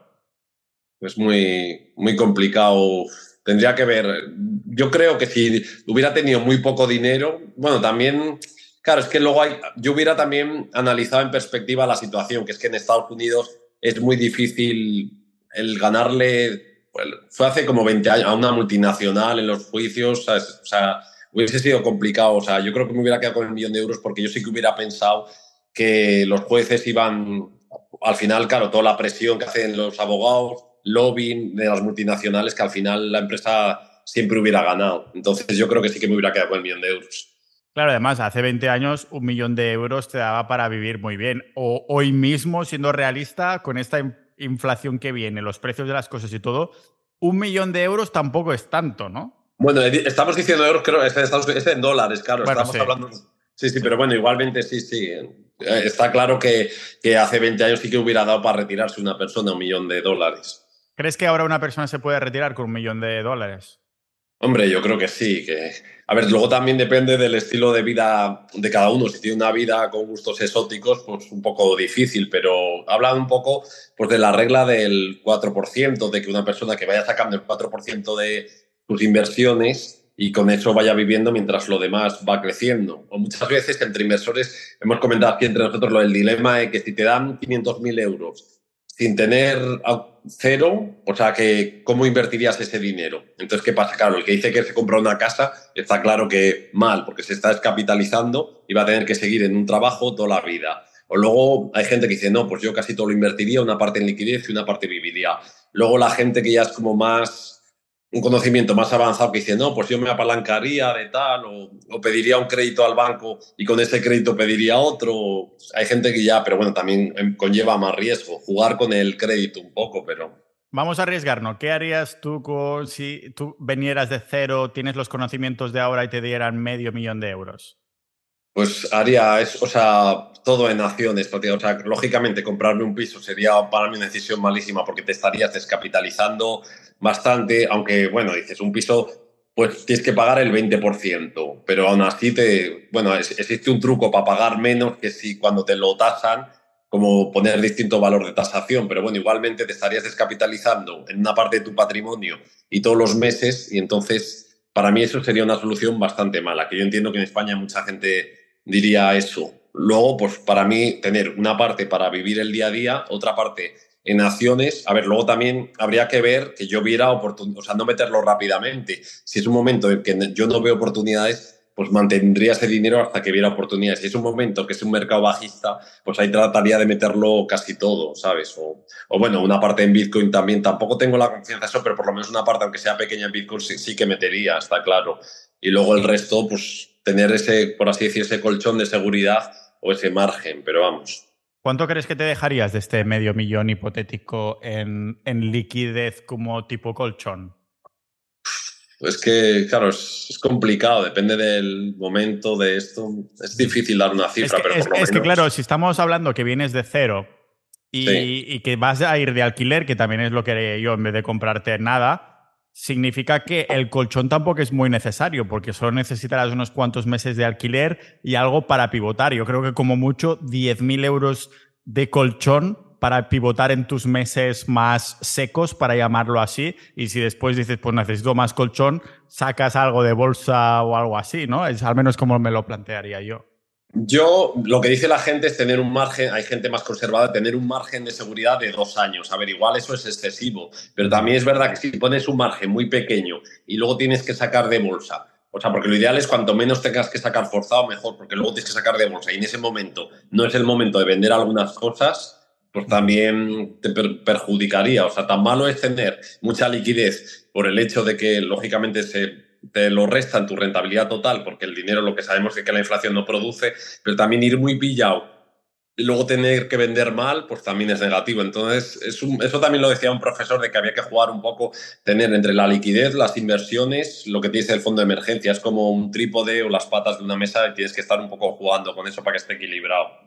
Es muy, muy complicado Tendría que ver. Yo creo que si hubiera tenido muy poco dinero, bueno, también, claro, es que luego hay, yo hubiera también analizado en perspectiva la situación, que es que en Estados Unidos es muy difícil el ganarle, pues, fue hace como 20 años, a una multinacional en los juicios, o sea, hubiese sido complicado. O sea, yo creo que me hubiera quedado con el millón de euros porque yo sí que hubiera pensado que los jueces iban, al final, claro, toda la presión que hacen los abogados lobbying de las multinacionales que al final la empresa siempre hubiera ganado. Entonces yo creo que sí que me hubiera quedado con el millón de euros. Claro, además, hace 20 años un millón de euros te daba para vivir muy bien. O hoy mismo, siendo realista, con esta inflación que viene, los precios de las cosas y todo, un millón de euros tampoco es tanto, ¿no? Bueno, estamos diciendo euros, creo, es, es en dólares, claro, estamos hablando... Sí, sí, pero bueno, igualmente sí, sí. Eh, está claro que, que hace 20 años sí que hubiera dado para retirarse una persona un millón de dólares. ¿Crees que ahora una persona se puede retirar con un millón de dólares? Hombre, yo creo que sí. Que... A ver, luego también depende del estilo de vida de cada uno. Si tiene una vida con gustos exóticos, pues un poco difícil, pero habla un poco pues, de la regla del 4%, de que una persona que vaya sacando el 4% de sus inversiones y con eso vaya viviendo mientras lo demás va creciendo. O muchas veces entre inversores hemos comentado aquí entre nosotros lo del dilema de que si te dan 500.000 euros sin tener cero, o sea, que ¿cómo invertirías ese dinero? Entonces, ¿qué pasa? Claro, el que dice que se compra una casa está claro que mal, porque se está descapitalizando y va a tener que seguir en un trabajo toda la vida. O luego hay gente que dice, no, pues yo casi todo lo invertiría, una parte en liquidez y una parte viviría. Luego la gente que ya es como más un conocimiento más avanzado que dice, no, pues yo me apalancaría de tal o, pediría un crédito al banco y con ese crédito pediría otro. Hay gente que ya, pero bueno, también em, conlleva más riesgo, jugar con el crédito un poco, pero... Vamos a arriesgarnos. ¿Qué harías tú con, si tú vinieras de cero, tienes los conocimientos de ahora y te dieran medio millón de euros? Pues haría, o sea, todo en acciones, o sea, lógicamente comprarme un piso sería para mí una decisión malísima porque te estarías descapitalizando bastante, aunque, bueno, dices, un piso, pues tienes que pagar el 20%, pero aún así te, bueno, existe un truco para pagar menos que si cuando te lo tasan, como poner distinto valor de tasación, pero bueno, igualmente te estarías descapitalizando en una parte de tu patrimonio y todos los meses, y entonces para mí eso sería una solución bastante mala, que yo entiendo que en España mucha gente diría eso. Luego, pues para mí, tener una parte para vivir el día a día, otra parte en acciones. A ver, luego también habría que ver que yo viera oportunidades, o sea, no meterlo rápidamente. Si es un momento en que yo no veo oportunidades, pues mantendría ese dinero hasta que viera oportunidades. Si es un momento que es un mercado bajista, pues ahí trataría de meterlo casi todo, ¿sabes? O, bueno, una parte en Bitcoin también. Tampoco tengo la confianza de eso, pero por lo menos una parte, aunque sea pequeña en Bitcoin, sí, sí que metería, está claro. Y luego el resto, pues tener ese, por así decir, ese colchón de seguridad o ese margen, pero vamos. ¿Cuánto crees que te dejarías de este medio millón hipotético en, en liquidez como tipo colchón? Es que, claro, es, complicado, depende del momento de esto. Es difícil dar una cifra, pero por lo es que, claro, si estamos hablando que vienes de cero y, y, que vas a ir de alquiler, que también es lo que yo en vez de comprarte nada, significa que el colchón tampoco es muy necesario, porque solo necesitarás unos cuantos meses de alquiler y algo para pivotar. Yo creo que como mucho 10.000 euros de colchón para pivotar en tus meses más secos, para llamarlo así, y si después dices, pues necesito más colchón, sacas algo de bolsa o algo así, ¿no? Es al menos como me lo plantearía yo. Yo, lo que dice la gente es tener un margen, hay gente más conservada, tener un margen de seguridad de dos años. A ver, igual eso es excesivo, pero también es verdad que si pones un margen muy pequeño y luego tienes que sacar de bolsa, o sea, porque lo ideal es cuanto menos tengas que sacar forzado, mejor, porque luego tienes que sacar de bolsa y en ese momento no es el momento de vender algunas cosas, pues también te perjudicaría. O sea, tan malo es tener mucha liquidez por el hecho de que, lógicamente, se te lo resta en tu rentabilidad total, porque el dinero lo que sabemos es que la inflación no produce, pero también ir muy pillado y luego tener que vender mal, pues también es negativo. Entonces, eso también lo decía un profesor de que había que jugar un poco, tener entre la liquidez, las inversiones, lo que tienes el fondo de emergencia. Es como un trípode o las patas de una mesa y tienes que estar un poco jugando con eso para que esté equilibrado.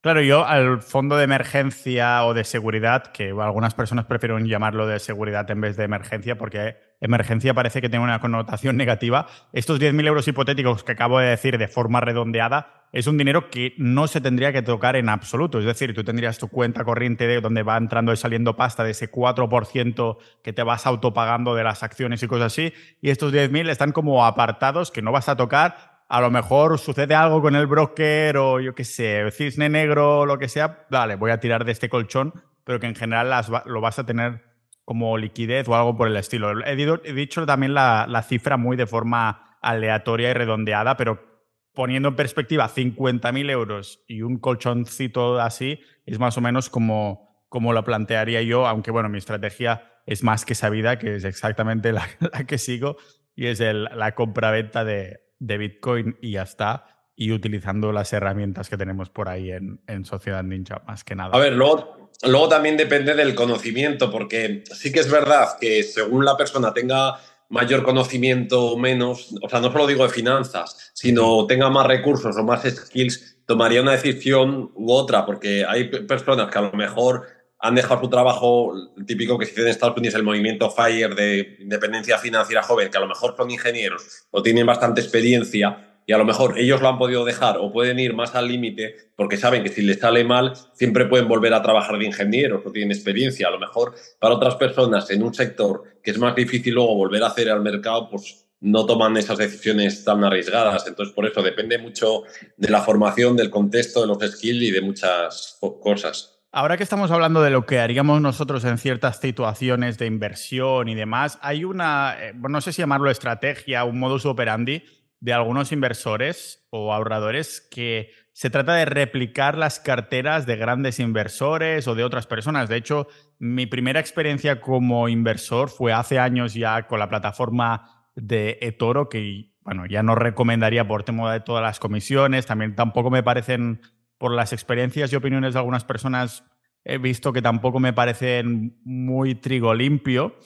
Claro, yo al fondo de emergencia o de seguridad, que algunas personas prefieren llamarlo de seguridad en vez de emergencia, porque emergencia parece que tiene una connotación negativa. Estos 10.000 euros hipotéticos que acabo de decir de forma redondeada es un dinero que no se tendría que tocar en absoluto. Es decir, tú tendrías tu cuenta corriente de donde va entrando y saliendo pasta de ese 4% que te vas autopagando de las acciones y cosas así, y estos 10.000 están como apartados que no vas a tocar a lo mejor sucede algo con el broker o yo qué sé, cisne negro o lo que sea, vale, voy a tirar de este colchón, pero que en general lo vas a tener como liquidez o algo por el estilo. He, dicho también la, cifra muy de forma aleatoria y redondeada, pero poniendo en perspectiva 50.000 euros y un colchoncito así, es más o menos como, como lo plantearía yo, aunque bueno, mi estrategia es más que sabida, que es exactamente la, que sigo, y es la compra-venta de, de Bitcoin y ya está, y utilizando las herramientas que tenemos por ahí en, Sociedad Ninja, más que nada. A ver, luego, luego también depende del conocimiento, porque sí que es verdad que según la persona tenga mayor conocimiento o menos, o sea, no solo digo de finanzas, sino tenga más recursos o más skills, tomaría una decisión u otra, porque hay personas que a lo mejor han dejado su trabajo, típico que se dice en Estados Unidos el movimiento FIRE de independencia financiera joven, que a lo mejor son ingenieros o tienen bastante experiencia y a lo mejor ellos lo han podido dejar o pueden ir más al límite porque saben que si les sale mal siempre pueden volver a trabajar de ingenieros o tienen experiencia. A lo mejor para otras personas en un sector que es más difícil luego volver a hacer al mercado, pues no toman esas decisiones tan arriesgadas. Entonces, por eso depende mucho de la formación, del contexto, de los skills y de muchas cosas. Ahora que estamos hablando de lo que haríamos nosotros en ciertas situaciones de inversión y demás, hay una, eh, no sé si llamarlo estrategia, un modus operandi de algunos inversores o ahorradores que se trata de replicar las carteras de grandes inversores o de otras personas. De hecho, mi primera experiencia como inversor fue hace años ya con la plataforma de eToro, que bueno, ya no recomendaría por tema de todas las comisiones, también tampoco me parecen por las experiencias y opiniones de algunas personas, he visto que tampoco me parecen muy trigo limpio,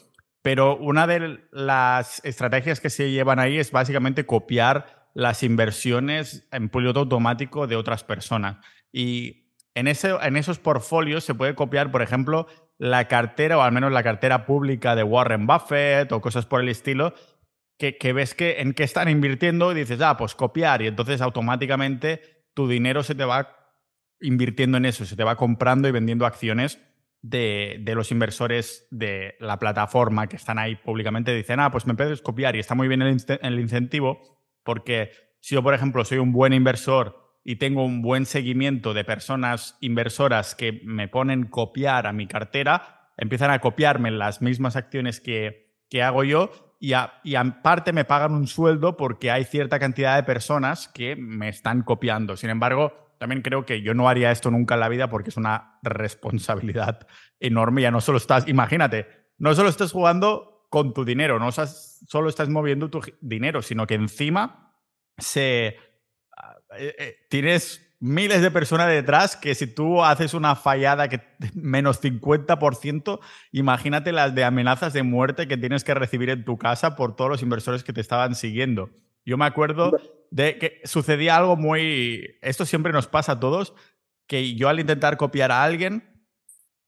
pero una de las estrategias que se llevan ahí es básicamente copiar las inversiones en piloto automático de otras personas. Y en, ese, en esos portfolios se puede copiar, por ejemplo, la cartera, o al menos la cartera pública de Warren Buffett o cosas por el estilo, que, ves que en qué están invirtiendo y dices, ah, pues copiar, y entonces automáticamente tu dinero se te va invirtiendo en eso, se te va comprando y vendiendo acciones de, los inversores de la plataforma que están ahí públicamente. Dicen, ah, pues me puedes copiar y está muy bien el, el incentivo porque si yo, por ejemplo, soy un buen inversor y tengo un buen seguimiento de personas inversoras que me ponen copiar a mi cartera, empiezan a copiarme las mismas acciones que, que hago yo y, a, y aparte me pagan un sueldo porque hay cierta cantidad de personas que me están copiando. Sin embargo, también creo que yo no haría esto nunca en la vida porque es una responsabilidad enorme. Ya no solo estás, imagínate, no solo estás jugando con tu dinero, no solo estás moviendo tu dinero, sino que encima ah, eh, eh, tienes miles de personas detrás que si tú haces una fallada que menos 50%, imagínate las de amenazas de muerte que tienes que recibir en tu casa por todos los inversores que te estaban siguiendo. Yo me acuerdo de que sucedía algo muy... Esto siempre nos pasa a todos, que yo al intentar copiar a alguien,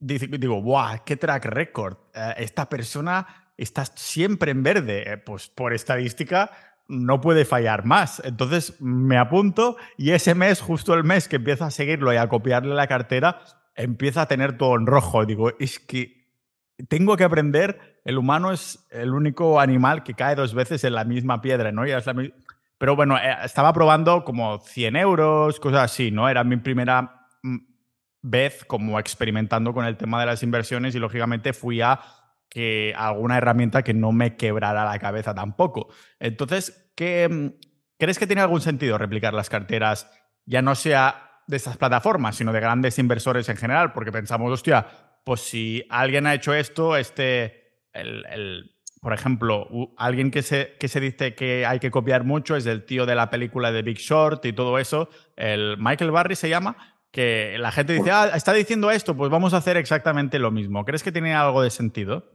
digo, ¡buah! ¡Qué track record! Eh, esta persona está siempre en verde. Eh, pues por estadística no puede fallar más. Entonces me apunto y ese mes, justo el mes que empiezo a seguirlo y a copiarle la cartera, empieza a tener todo en rojo. Digo, es que tengo que aprender, el humano es el único animal que cae dos veces en la misma piedra, ¿no? Y es la, Pero bueno, eh, estaba probando como 100 euros, cosas así, ¿no? Era mi primera mm, vez como experimentando con el tema de las inversiones y lógicamente fui a que alguna herramienta que no me quebrara la cabeza tampoco. Entonces, ¿qué, mm, ¿crees que tiene algún sentido replicar las carteras ya no sea de estas plataformas, sino de grandes inversores en general? Porque pensamos, hostia, pues si alguien ha hecho esto, este, el, por ejemplo, alguien que se, que se dice que hay que copiar mucho es el tío de la película de Big Short y todo eso, el Michael Barry se llama, que la gente dice, ah, está diciendo esto, pues vamos a hacer exactamente lo mismo. ¿Crees que tiene algo de sentido?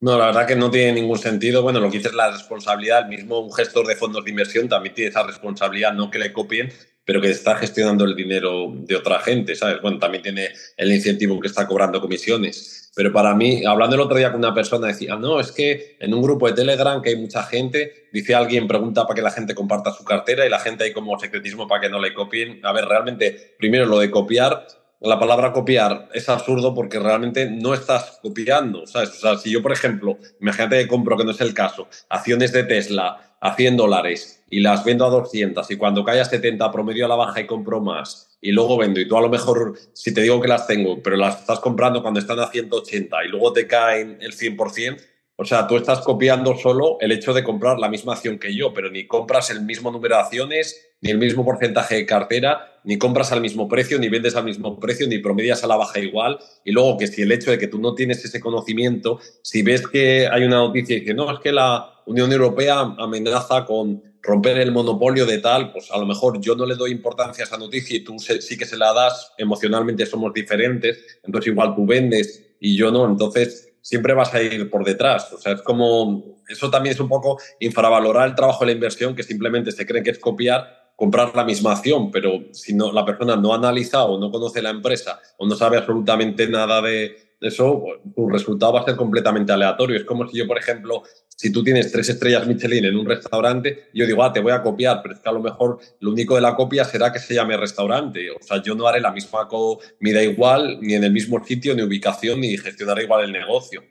No, la verdad que no tiene ningún sentido. Bueno, lo que dice es la responsabilidad. El mismo un gestor de fondos de inversión también tiene esa responsabilidad, no que le copien, pero que está gestionando el dinero de otra gente, ¿sabes? Bueno, también tiene el incentivo que está cobrando comisiones. Pero para mí, hablando el otro día con una persona, decía, no, es que en un grupo de Telegram que hay mucha gente, dice alguien, pregunta para que la gente comparta su cartera y la gente hay como secretismo para que no le copien. A ver, realmente, primero lo de copiar, la palabra copiar es absurdo porque realmente no estás copiando, ¿sabes? O sea, si yo, por ejemplo, imagínate que compro, que no es el caso, acciones de Tesla a 100 dólares y las vendo a 200 y cuando cae a 70 promedio a la baja y compro más y luego vendo. Y tú a lo mejor, si te digo que las tengo, pero las estás comprando cuando están a 180 y luego te caen el 100%, o sea, tú estás copiando solo el hecho de comprar la misma acción que yo, pero ni compras el mismo número de acciones, ni el mismo porcentaje de cartera, ni compras al mismo precio, ni vendes al mismo precio, ni promedias a la baja igual. Y luego que si el hecho de que tú no tienes ese conocimiento, si ves que hay una noticia y que no, es que la Unión Europea amenaza con romper el monopolio de tal, pues a lo mejor yo no le doy importancia a esa noticia y tú sí que se la das, emocionalmente somos diferentes, entonces igual tú vendes y yo no, entonces siempre vas a ir por detrás. O sea, es como, eso también es un poco infravalorar el trabajo de la inversión, que simplemente se cree que es copiar, comprar la misma acción, pero si no, la persona no ha analizado no conoce la empresa o no sabe absolutamente nada de, eso, tu resultado va a ser completamente aleatorio. Es como si yo, por ejemplo, si tú tienes tres estrellas Michelin en un restaurante, yo digo, ah, te voy a copiar, pero es que a lo mejor lo único de la copia será que se llame restaurante. O sea, yo no haré la misma comida igual, ni en el mismo sitio, ni ubicación, ni gestionaré igual el negocio.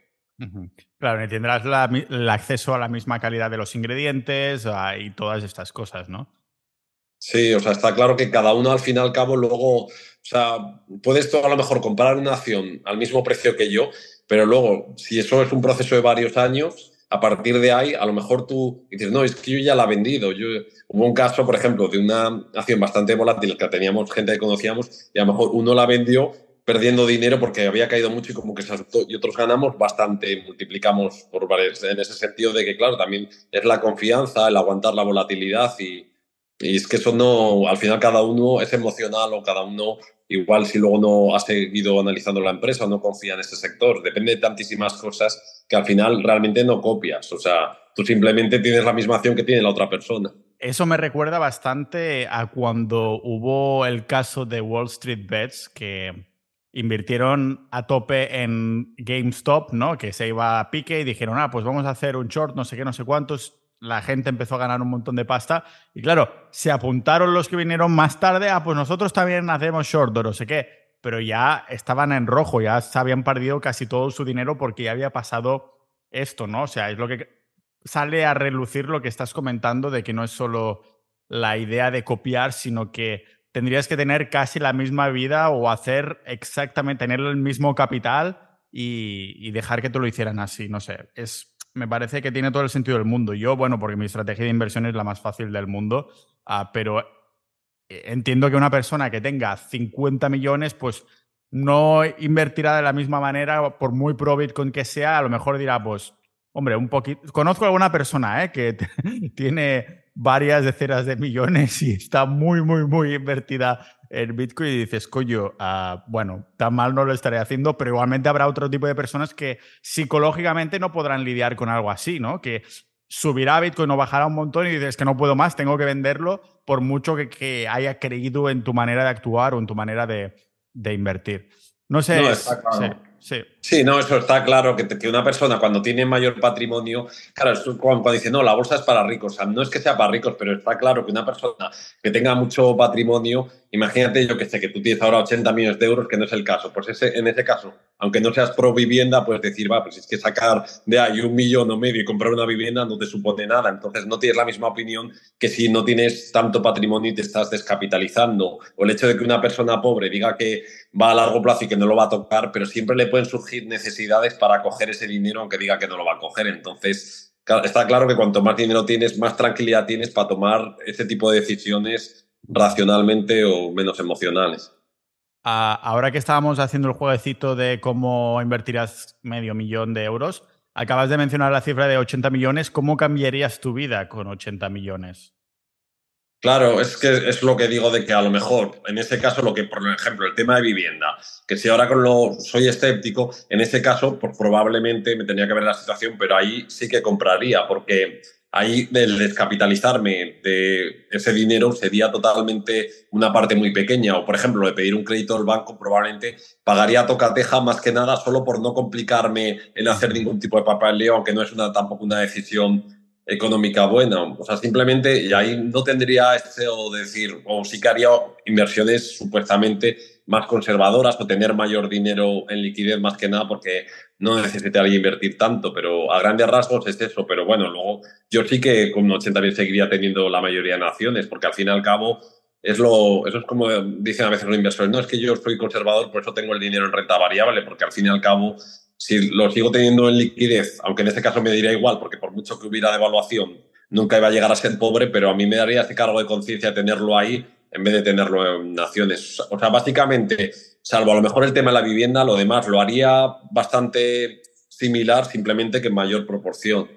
Claro, ni tendrás el acceso a la misma calidad de los ingredientes y todas estas cosas, ¿no? Sí, o sea, está claro que cada uno al fin y al cabo luego, o sea, puedes tú a lo mejor comprar una acción al mismo precio que yo, pero luego, si eso es un proceso de varios años, a partir de ahí, a lo mejor tú dices, no, es que yo ya la he vendido. Yo, hubo un caso, por ejemplo, de una acción bastante volátil que teníamos gente que conocíamos y a lo mejor uno la vendió perdiendo dinero porque había caído mucho y como que se asustó y otros ganamos bastante, multiplicamos por varios, en ese sentido de que, claro, también es la confianza, el aguantar la volatilidad y, y es que eso no, al final cada uno es emocional o cada uno igual si luego no ha seguido analizando la empresa o no confía en ese sector. Depende de tantísimas cosas que al final realmente no copias. O sea, tú simplemente tienes la misma acción que tiene la otra persona. Eso me recuerda bastante a cuando hubo el caso de Wall Street Bets que invirtieron a tope en GameStop, ¿no? Que se iba a pique y dijeron, ah, pues vamos a hacer un short, no sé qué, no sé cuántos la gente empezó a ganar un montón de pasta. Y claro, se apuntaron los que vinieron más tarde, ah, pues nosotros también hacemos short o no sé qué. Pero ya estaban en rojo, ya habían perdido casi todo su dinero porque ya había pasado esto, ¿no? O sea, es lo que sale a relucir lo que estás comentando de que no es solo la idea de copiar, sino que tendrías que tener casi la misma vida o hacer exactamente, tener el mismo capital y, y dejar que te lo hicieran así. No sé, es me parece que tiene todo el sentido del mundo. Yo, bueno, porque mi estrategia de inversión es la más fácil del mundo, ah, pero eh, entiendo que una persona que tenga 50 millones, pues no invertirá de la misma manera, por muy pro Bitcoin que sea, a lo mejor dirá, pues, hombre, un poquito. Conozco a alguna persona ¿eh? que tiene varias decenas de millones y está muy, muy, muy invertida el Bitcoin y dices, coño, ah, bueno, tan mal no lo estaré haciendo, pero igualmente habrá otro tipo de personas que psicológicamente no podrán lidiar con algo así, ¿no? Que subirá Bitcoin o bajará un montón y dices que no puedo más, tengo que venderlo por mucho que, haya creído en tu manera de actuar o en tu manera de, invertir. No sé. No, claro. Sí, Sí, no, eso está claro, que, que, una persona cuando tiene mayor patrimonio, claro, cuando, dice, no, la bolsa es para ricos, o sea, no es que sea para ricos, pero está claro que una persona que tenga mucho patrimonio, imagínate yo que sé, que tú tienes ahora 80 millones de euros, que no es el caso, pues ese, en ese caso, aunque no seas pro vivienda, puedes decir, va, pues es que sacar de ahí un millón o medio y comprar una vivienda no te supone nada, entonces no tienes la misma opinión que si no tienes tanto patrimonio y te estás descapitalizando, o el hecho de que una persona pobre diga que va a largo plazo y que no lo va a tocar, pero siempre le pueden surgir necesidades para coger ese dinero, aunque diga que no lo va a coger. Entonces, está claro que cuanto más dinero tienes, más tranquilidad tienes para tomar ese tipo de decisiones racionalmente o menos emocionales. Ah, ahora que estábamos haciendo el jueguecito de cómo invertirás medio millón de euros, acabas de mencionar la cifra de 80 millones. ¿Cómo cambiarías tu vida con 80 millones? Claro, es que es lo que digo de que a lo mejor, en ese caso, lo que, por ejemplo, el tema de vivienda, que si ahora con lo soy escéptico, en ese caso, pues probablemente me tenía que ver la situación, pero ahí sí que compraría, porque ahí el descapitalizarme de ese dinero sería totalmente una parte muy pequeña. O, por ejemplo, de pedir un crédito al banco, probablemente pagaría tocateja más que nada solo por no complicarme en hacer ningún tipo de papeleo, aunque no es una, tampoco una decisión económica buena. O sea, simplemente, y ahí no tendría ese o decir, o sí que haría inversiones supuestamente más conservadoras o tener mayor dinero en liquidez más que nada porque no necesitaría invertir tanto, pero a grandes rasgos es eso. Pero bueno, luego yo sí que con 80 mil seguiría teniendo la mayoría de naciones, porque al fin y al cabo es lo, eso es como dicen a veces los inversores, no es que yo soy conservador, por eso tengo el dinero en renta variable, porque al fin y al cabo si lo sigo teniendo en liquidez, aunque en este caso me diría igual, porque por mucho que hubiera devaluación, nunca iba a llegar a ser pobre, pero a mí me daría ese cargo de conciencia tenerlo ahí en vez de tenerlo en naciones. O sea, básicamente, salvo a lo mejor el tema de la vivienda, lo demás lo haría bastante similar, simplemente que en mayor proporción.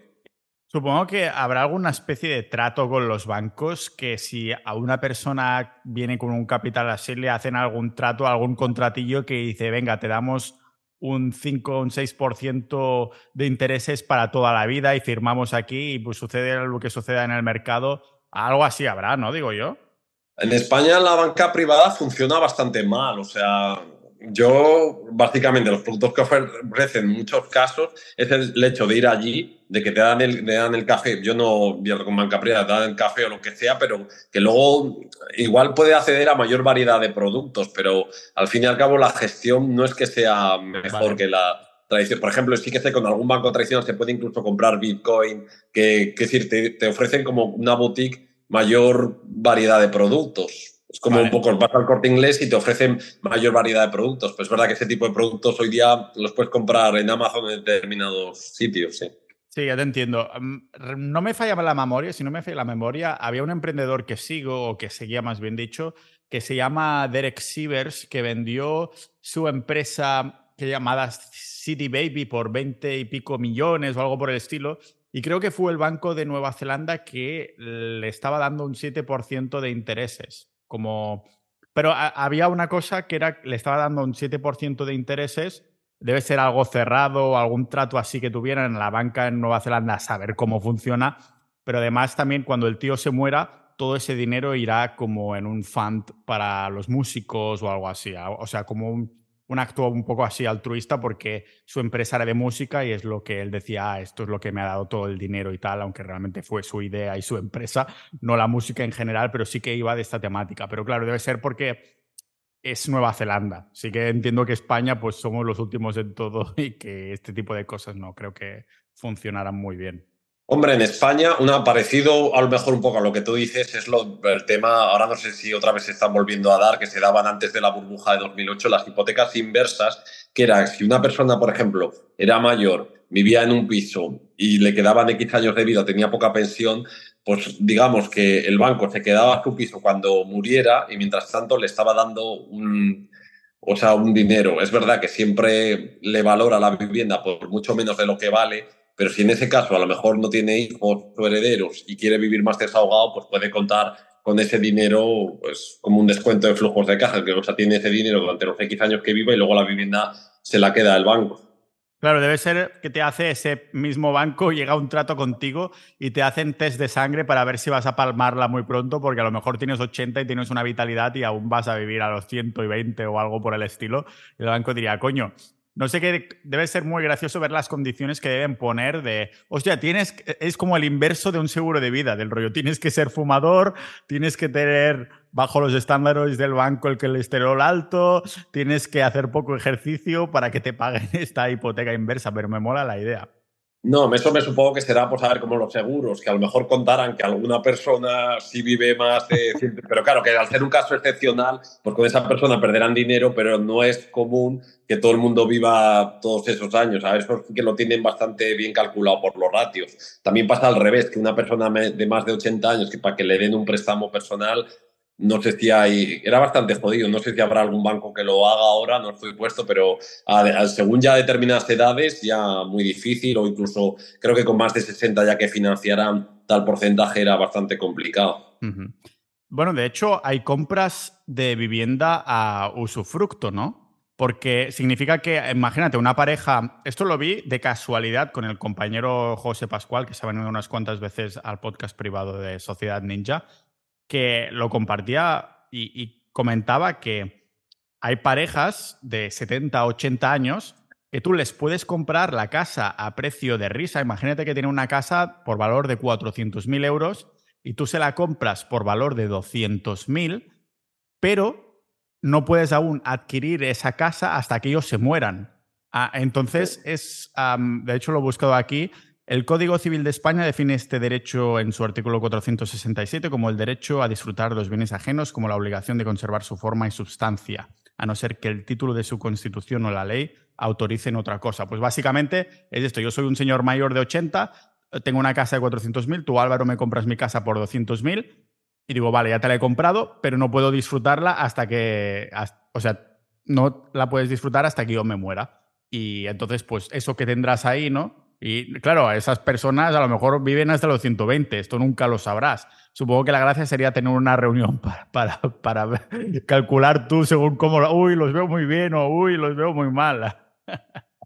Supongo que habrá alguna especie de trato con los bancos que si a una persona viene con un capital así le hacen algún trato, algún contratillo que dice, venga, te damos un 5 o un 6% de intereses para toda la vida y firmamos aquí y pues sucede lo que suceda en el mercado. Algo así habrá, ¿no? Digo yo. En España la banca privada funciona bastante mal, o sea, yo, básicamente, los productos que ofrecen en muchos casos es el hecho de ir allí, de que te dan el, dan el café. Yo no pierdo con banca privada, te dan el café o lo que sea, pero que luego igual puede acceder a mayor variedad de productos, pero al fin y al cabo la gestión no es que sea mejor que la tradición. Por ejemplo, sí que sé con algún banco tradicional se puede incluso comprar Bitcoin, que, que decir, te, te ofrecen como una boutique mayor variedad de productos es como un poco, vas al corte inglés y te ofrecen mayor variedad de productos. Pues es verdad que ese tipo de productos hoy día los puedes comprar en Amazon en determinados sitios, sí. Sí, ya te entiendo. Mm, no me falla la memoria, si no me falla la memoria, había un emprendedor que sigo, o que seguía más bien dicho, que se llama Derek Sievers, que vendió su empresa llamada City Baby por 20 y pico millones o algo por el estilo. Y creo que fue el Banco de Nueva Zelanda que le estaba dando un 7% de intereses. Como... Pero había una cosa que era, le estaba dando un 7% de intereses, debe ser algo cerrado algún trato así que tuvieran en la banca en Nueva Zelanda a saber cómo funciona, pero además también cuando el tío se muera, todo ese dinero irá como en un fund para los músicos o algo así, o sea, como un, un acto un poco así altruista porque su empresa era de música y es lo que él decía, ah, esto es lo que me ha dado todo el dinero y tal, aunque realmente fue su idea y su empresa, no la música en general, pero sí que iba de esta temática. Pero claro, debe ser porque es Nueva Zelanda. Sí que entiendo que España pues somos los últimos en todo y que este tipo de cosas no creo que funcionaran muy bien. Hombre, en España, una parecido a lo mejor un poco a lo que tú dices es lo, el tema, ahora no sé si otra vez se están volviendo a dar, que se daban antes de la burbuja de 2008, las hipotecas inversas, que era si una persona, por ejemplo, era mayor, vivía en un piso y le quedaban X años de vida, tenía poca pensión, pues digamos que el banco se quedaba a su piso cuando muriera y mientras tanto le estaba dando un, o sea, un dinero. Es verdad que siempre le valora la vivienda por mucho menos de lo que vale, pero si en ese caso a lo mejor no tiene hijos o herederos y quiere vivir más desahogado, pues puede contar con ese dinero pues como un descuento de flujos de caja, que o sea, tiene ese dinero durante los X años que vive y luego la vivienda se la queda el banco. Claro, debe ser que te hace ese mismo banco, llega un trato contigo y te hacen test de sangre para ver si vas a palmarla muy pronto, porque a lo mejor tienes 80 y tienes una vitalidad y aún vas a vivir a los 120 o algo por el estilo. Y el banco diría, coño, no sé qué, debe ser muy gracioso ver las condiciones que deben poner de, hostia, tienes, es como el inverso de un seguro de vida, del rollo, tienes que ser fumador, tienes que tener bajo los estándares del banco el colesterol alto, tienes que hacer poco ejercicio para que te paguen esta hipoteca inversa, pero me mola la idea. No, eso me supongo que será por saber cómo los seguros, que a lo mejor contarán que alguna persona sí vive más de... pero claro, que al ser un caso excepcional, pues con esa persona perderán dinero, pero no es común que todo el mundo viva todos esos años. A sí que lo tienen bastante bien calculado por los ratios. También pasa al revés, que una persona de más de 80 años, que para que le den un préstamo personal, no sé si hay, era bastante jodido, no sé si habrá algún banco que lo haga ahora, no estoy puesto, pero según ya determinadas edades ya muy difícil o incluso creo que con más de 60 ya que financiaran tal porcentaje era bastante complicado. Bueno, de hecho hay compras de vivienda a usufructo, ¿no? Porque significa que, imagínate, una pareja, esto lo vi de casualidad con el compañero José Pascual, que se ha venido unas cuantas veces al podcast privado de Sociedad Ninja, que lo compartía y, comentaba que hay parejas de 70, 80 años que tú les puedes comprar la casa a precio de risa. Imagínate que tiene una casa por valor de 400.000 euros y tú se la compras por valor de 200.000, pero no puedes aún adquirir esa casa hasta que ellos se mueran. Ah, entonces, es, de hecho lo he buscado aquí, el Código Civil de España define este derecho en su artículo 467 como el derecho a disfrutar los bienes ajenos como la obligación de conservar su forma y substancia, a no ser que el título de su constitución o la ley autoricen otra cosa. Pues básicamente es esto, yo soy un señor mayor de 80, tengo una casa de 400.000, tú Álvaro me compras mi casa por 200.000 y digo, vale, ya te la he comprado, pero no puedo disfrutarla hasta que, o sea, no la puedes disfrutar hasta que yo me muera. Y entonces, pues eso que tendrás ahí, ¿no? Y claro, esas personas a lo mejor viven hasta los 120, esto nunca lo sabrás. Supongo que la gracia sería tener una reunión para, para, calcular tú según cómo, uy, los veo muy bien o uy, los veo muy mal.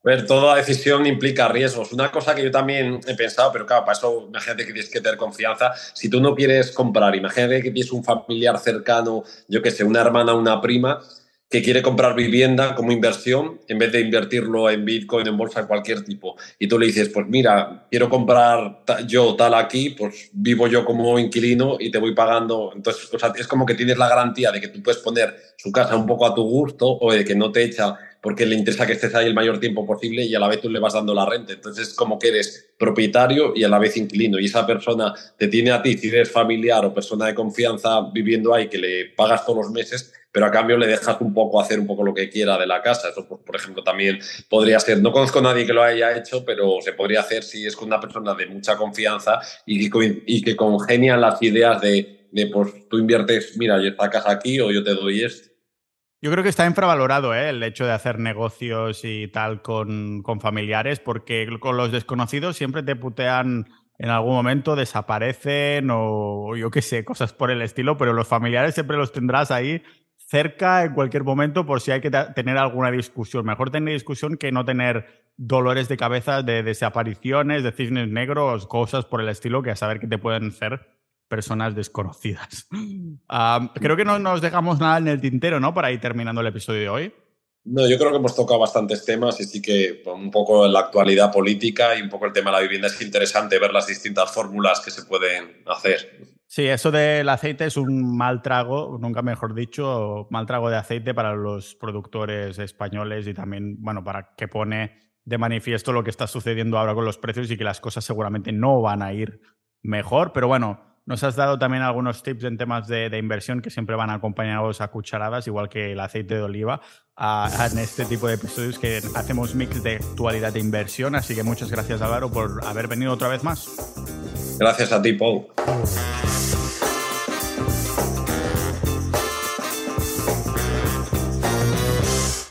Ver, toda decisión implica riesgos. Una cosa que yo también he pensado, pero claro, para eso imagínate que tienes que tener confianza. Si tú no quieres comprar, imagínate que tienes un familiar cercano, yo qué sé, una hermana, una prima, que quiere comprar vivienda como inversión en vez de invertirlo en Bitcoin, en bolsa de cualquier tipo. Y tú le dices, pues mira, quiero comprar yo tal aquí, pues vivo yo como inquilino y te voy pagando. Entonces, es como que tienes la garantía de que tú puedes poner su casa un poco a tu gusto o de que no te echa porque le interesa que estés ahí el mayor tiempo posible y a la vez tú le vas dando la renta. Entonces, es como que eres propietario y a la vez inquilino. Y esa persona te tiene a ti, si eres familiar o persona de confianza viviendo ahí, que le pagas todos los meses, pero a cambio le dejas un poco hacer un poco lo que quiera de la casa. Eso, por ejemplo, también podría ser, no conozco a nadie que lo haya hecho, pero se podría hacer si es con una persona de mucha confianza y y que congenian las ideas de, de, pues tú inviertes, mira, yo esta casa aquí o yo te doy esto. Yo creo que está infravalorado ¿eh? el hecho de hacer negocios y tal con, con familiares, porque con los desconocidos siempre te putean en algún momento desaparecen o yo qué sé, cosas por el estilo, pero los familiares siempre los tendrás ahí cerca en cualquier momento por si hay que tener alguna discusión. Mejor tener discusión que no tener dolores de cabeza de desapariciones, de cisnes negros, cosas por el estilo que a saber que te pueden hacer personas desconocidas. creo que no nos dejamos nada en el tintero, ¿no? Para ir terminando el episodio de hoy. No, yo creo que hemos tocado bastantes temas y sí que un poco la actualidad política y un poco el tema de la vivienda es interesante ver las distintas fórmulas que se pueden hacer. Sí, eso del aceite es un mal trago, nunca mejor dicho, mal trago de aceite para los productores españoles y también, bueno, para que pone de manifiesto lo que está sucediendo ahora con los precios y que las cosas seguramente no van a ir mejor. Pero bueno, nos has dado también algunos tips en temas de, inversión que siempre van acompañados a cucharadas, igual que el aceite de oliva, en este tipo de episodios que hacemos mix de actualidad de inversión. Así que muchas gracias Álvaro por haber venido otra vez más. Gracias a ti, Paul.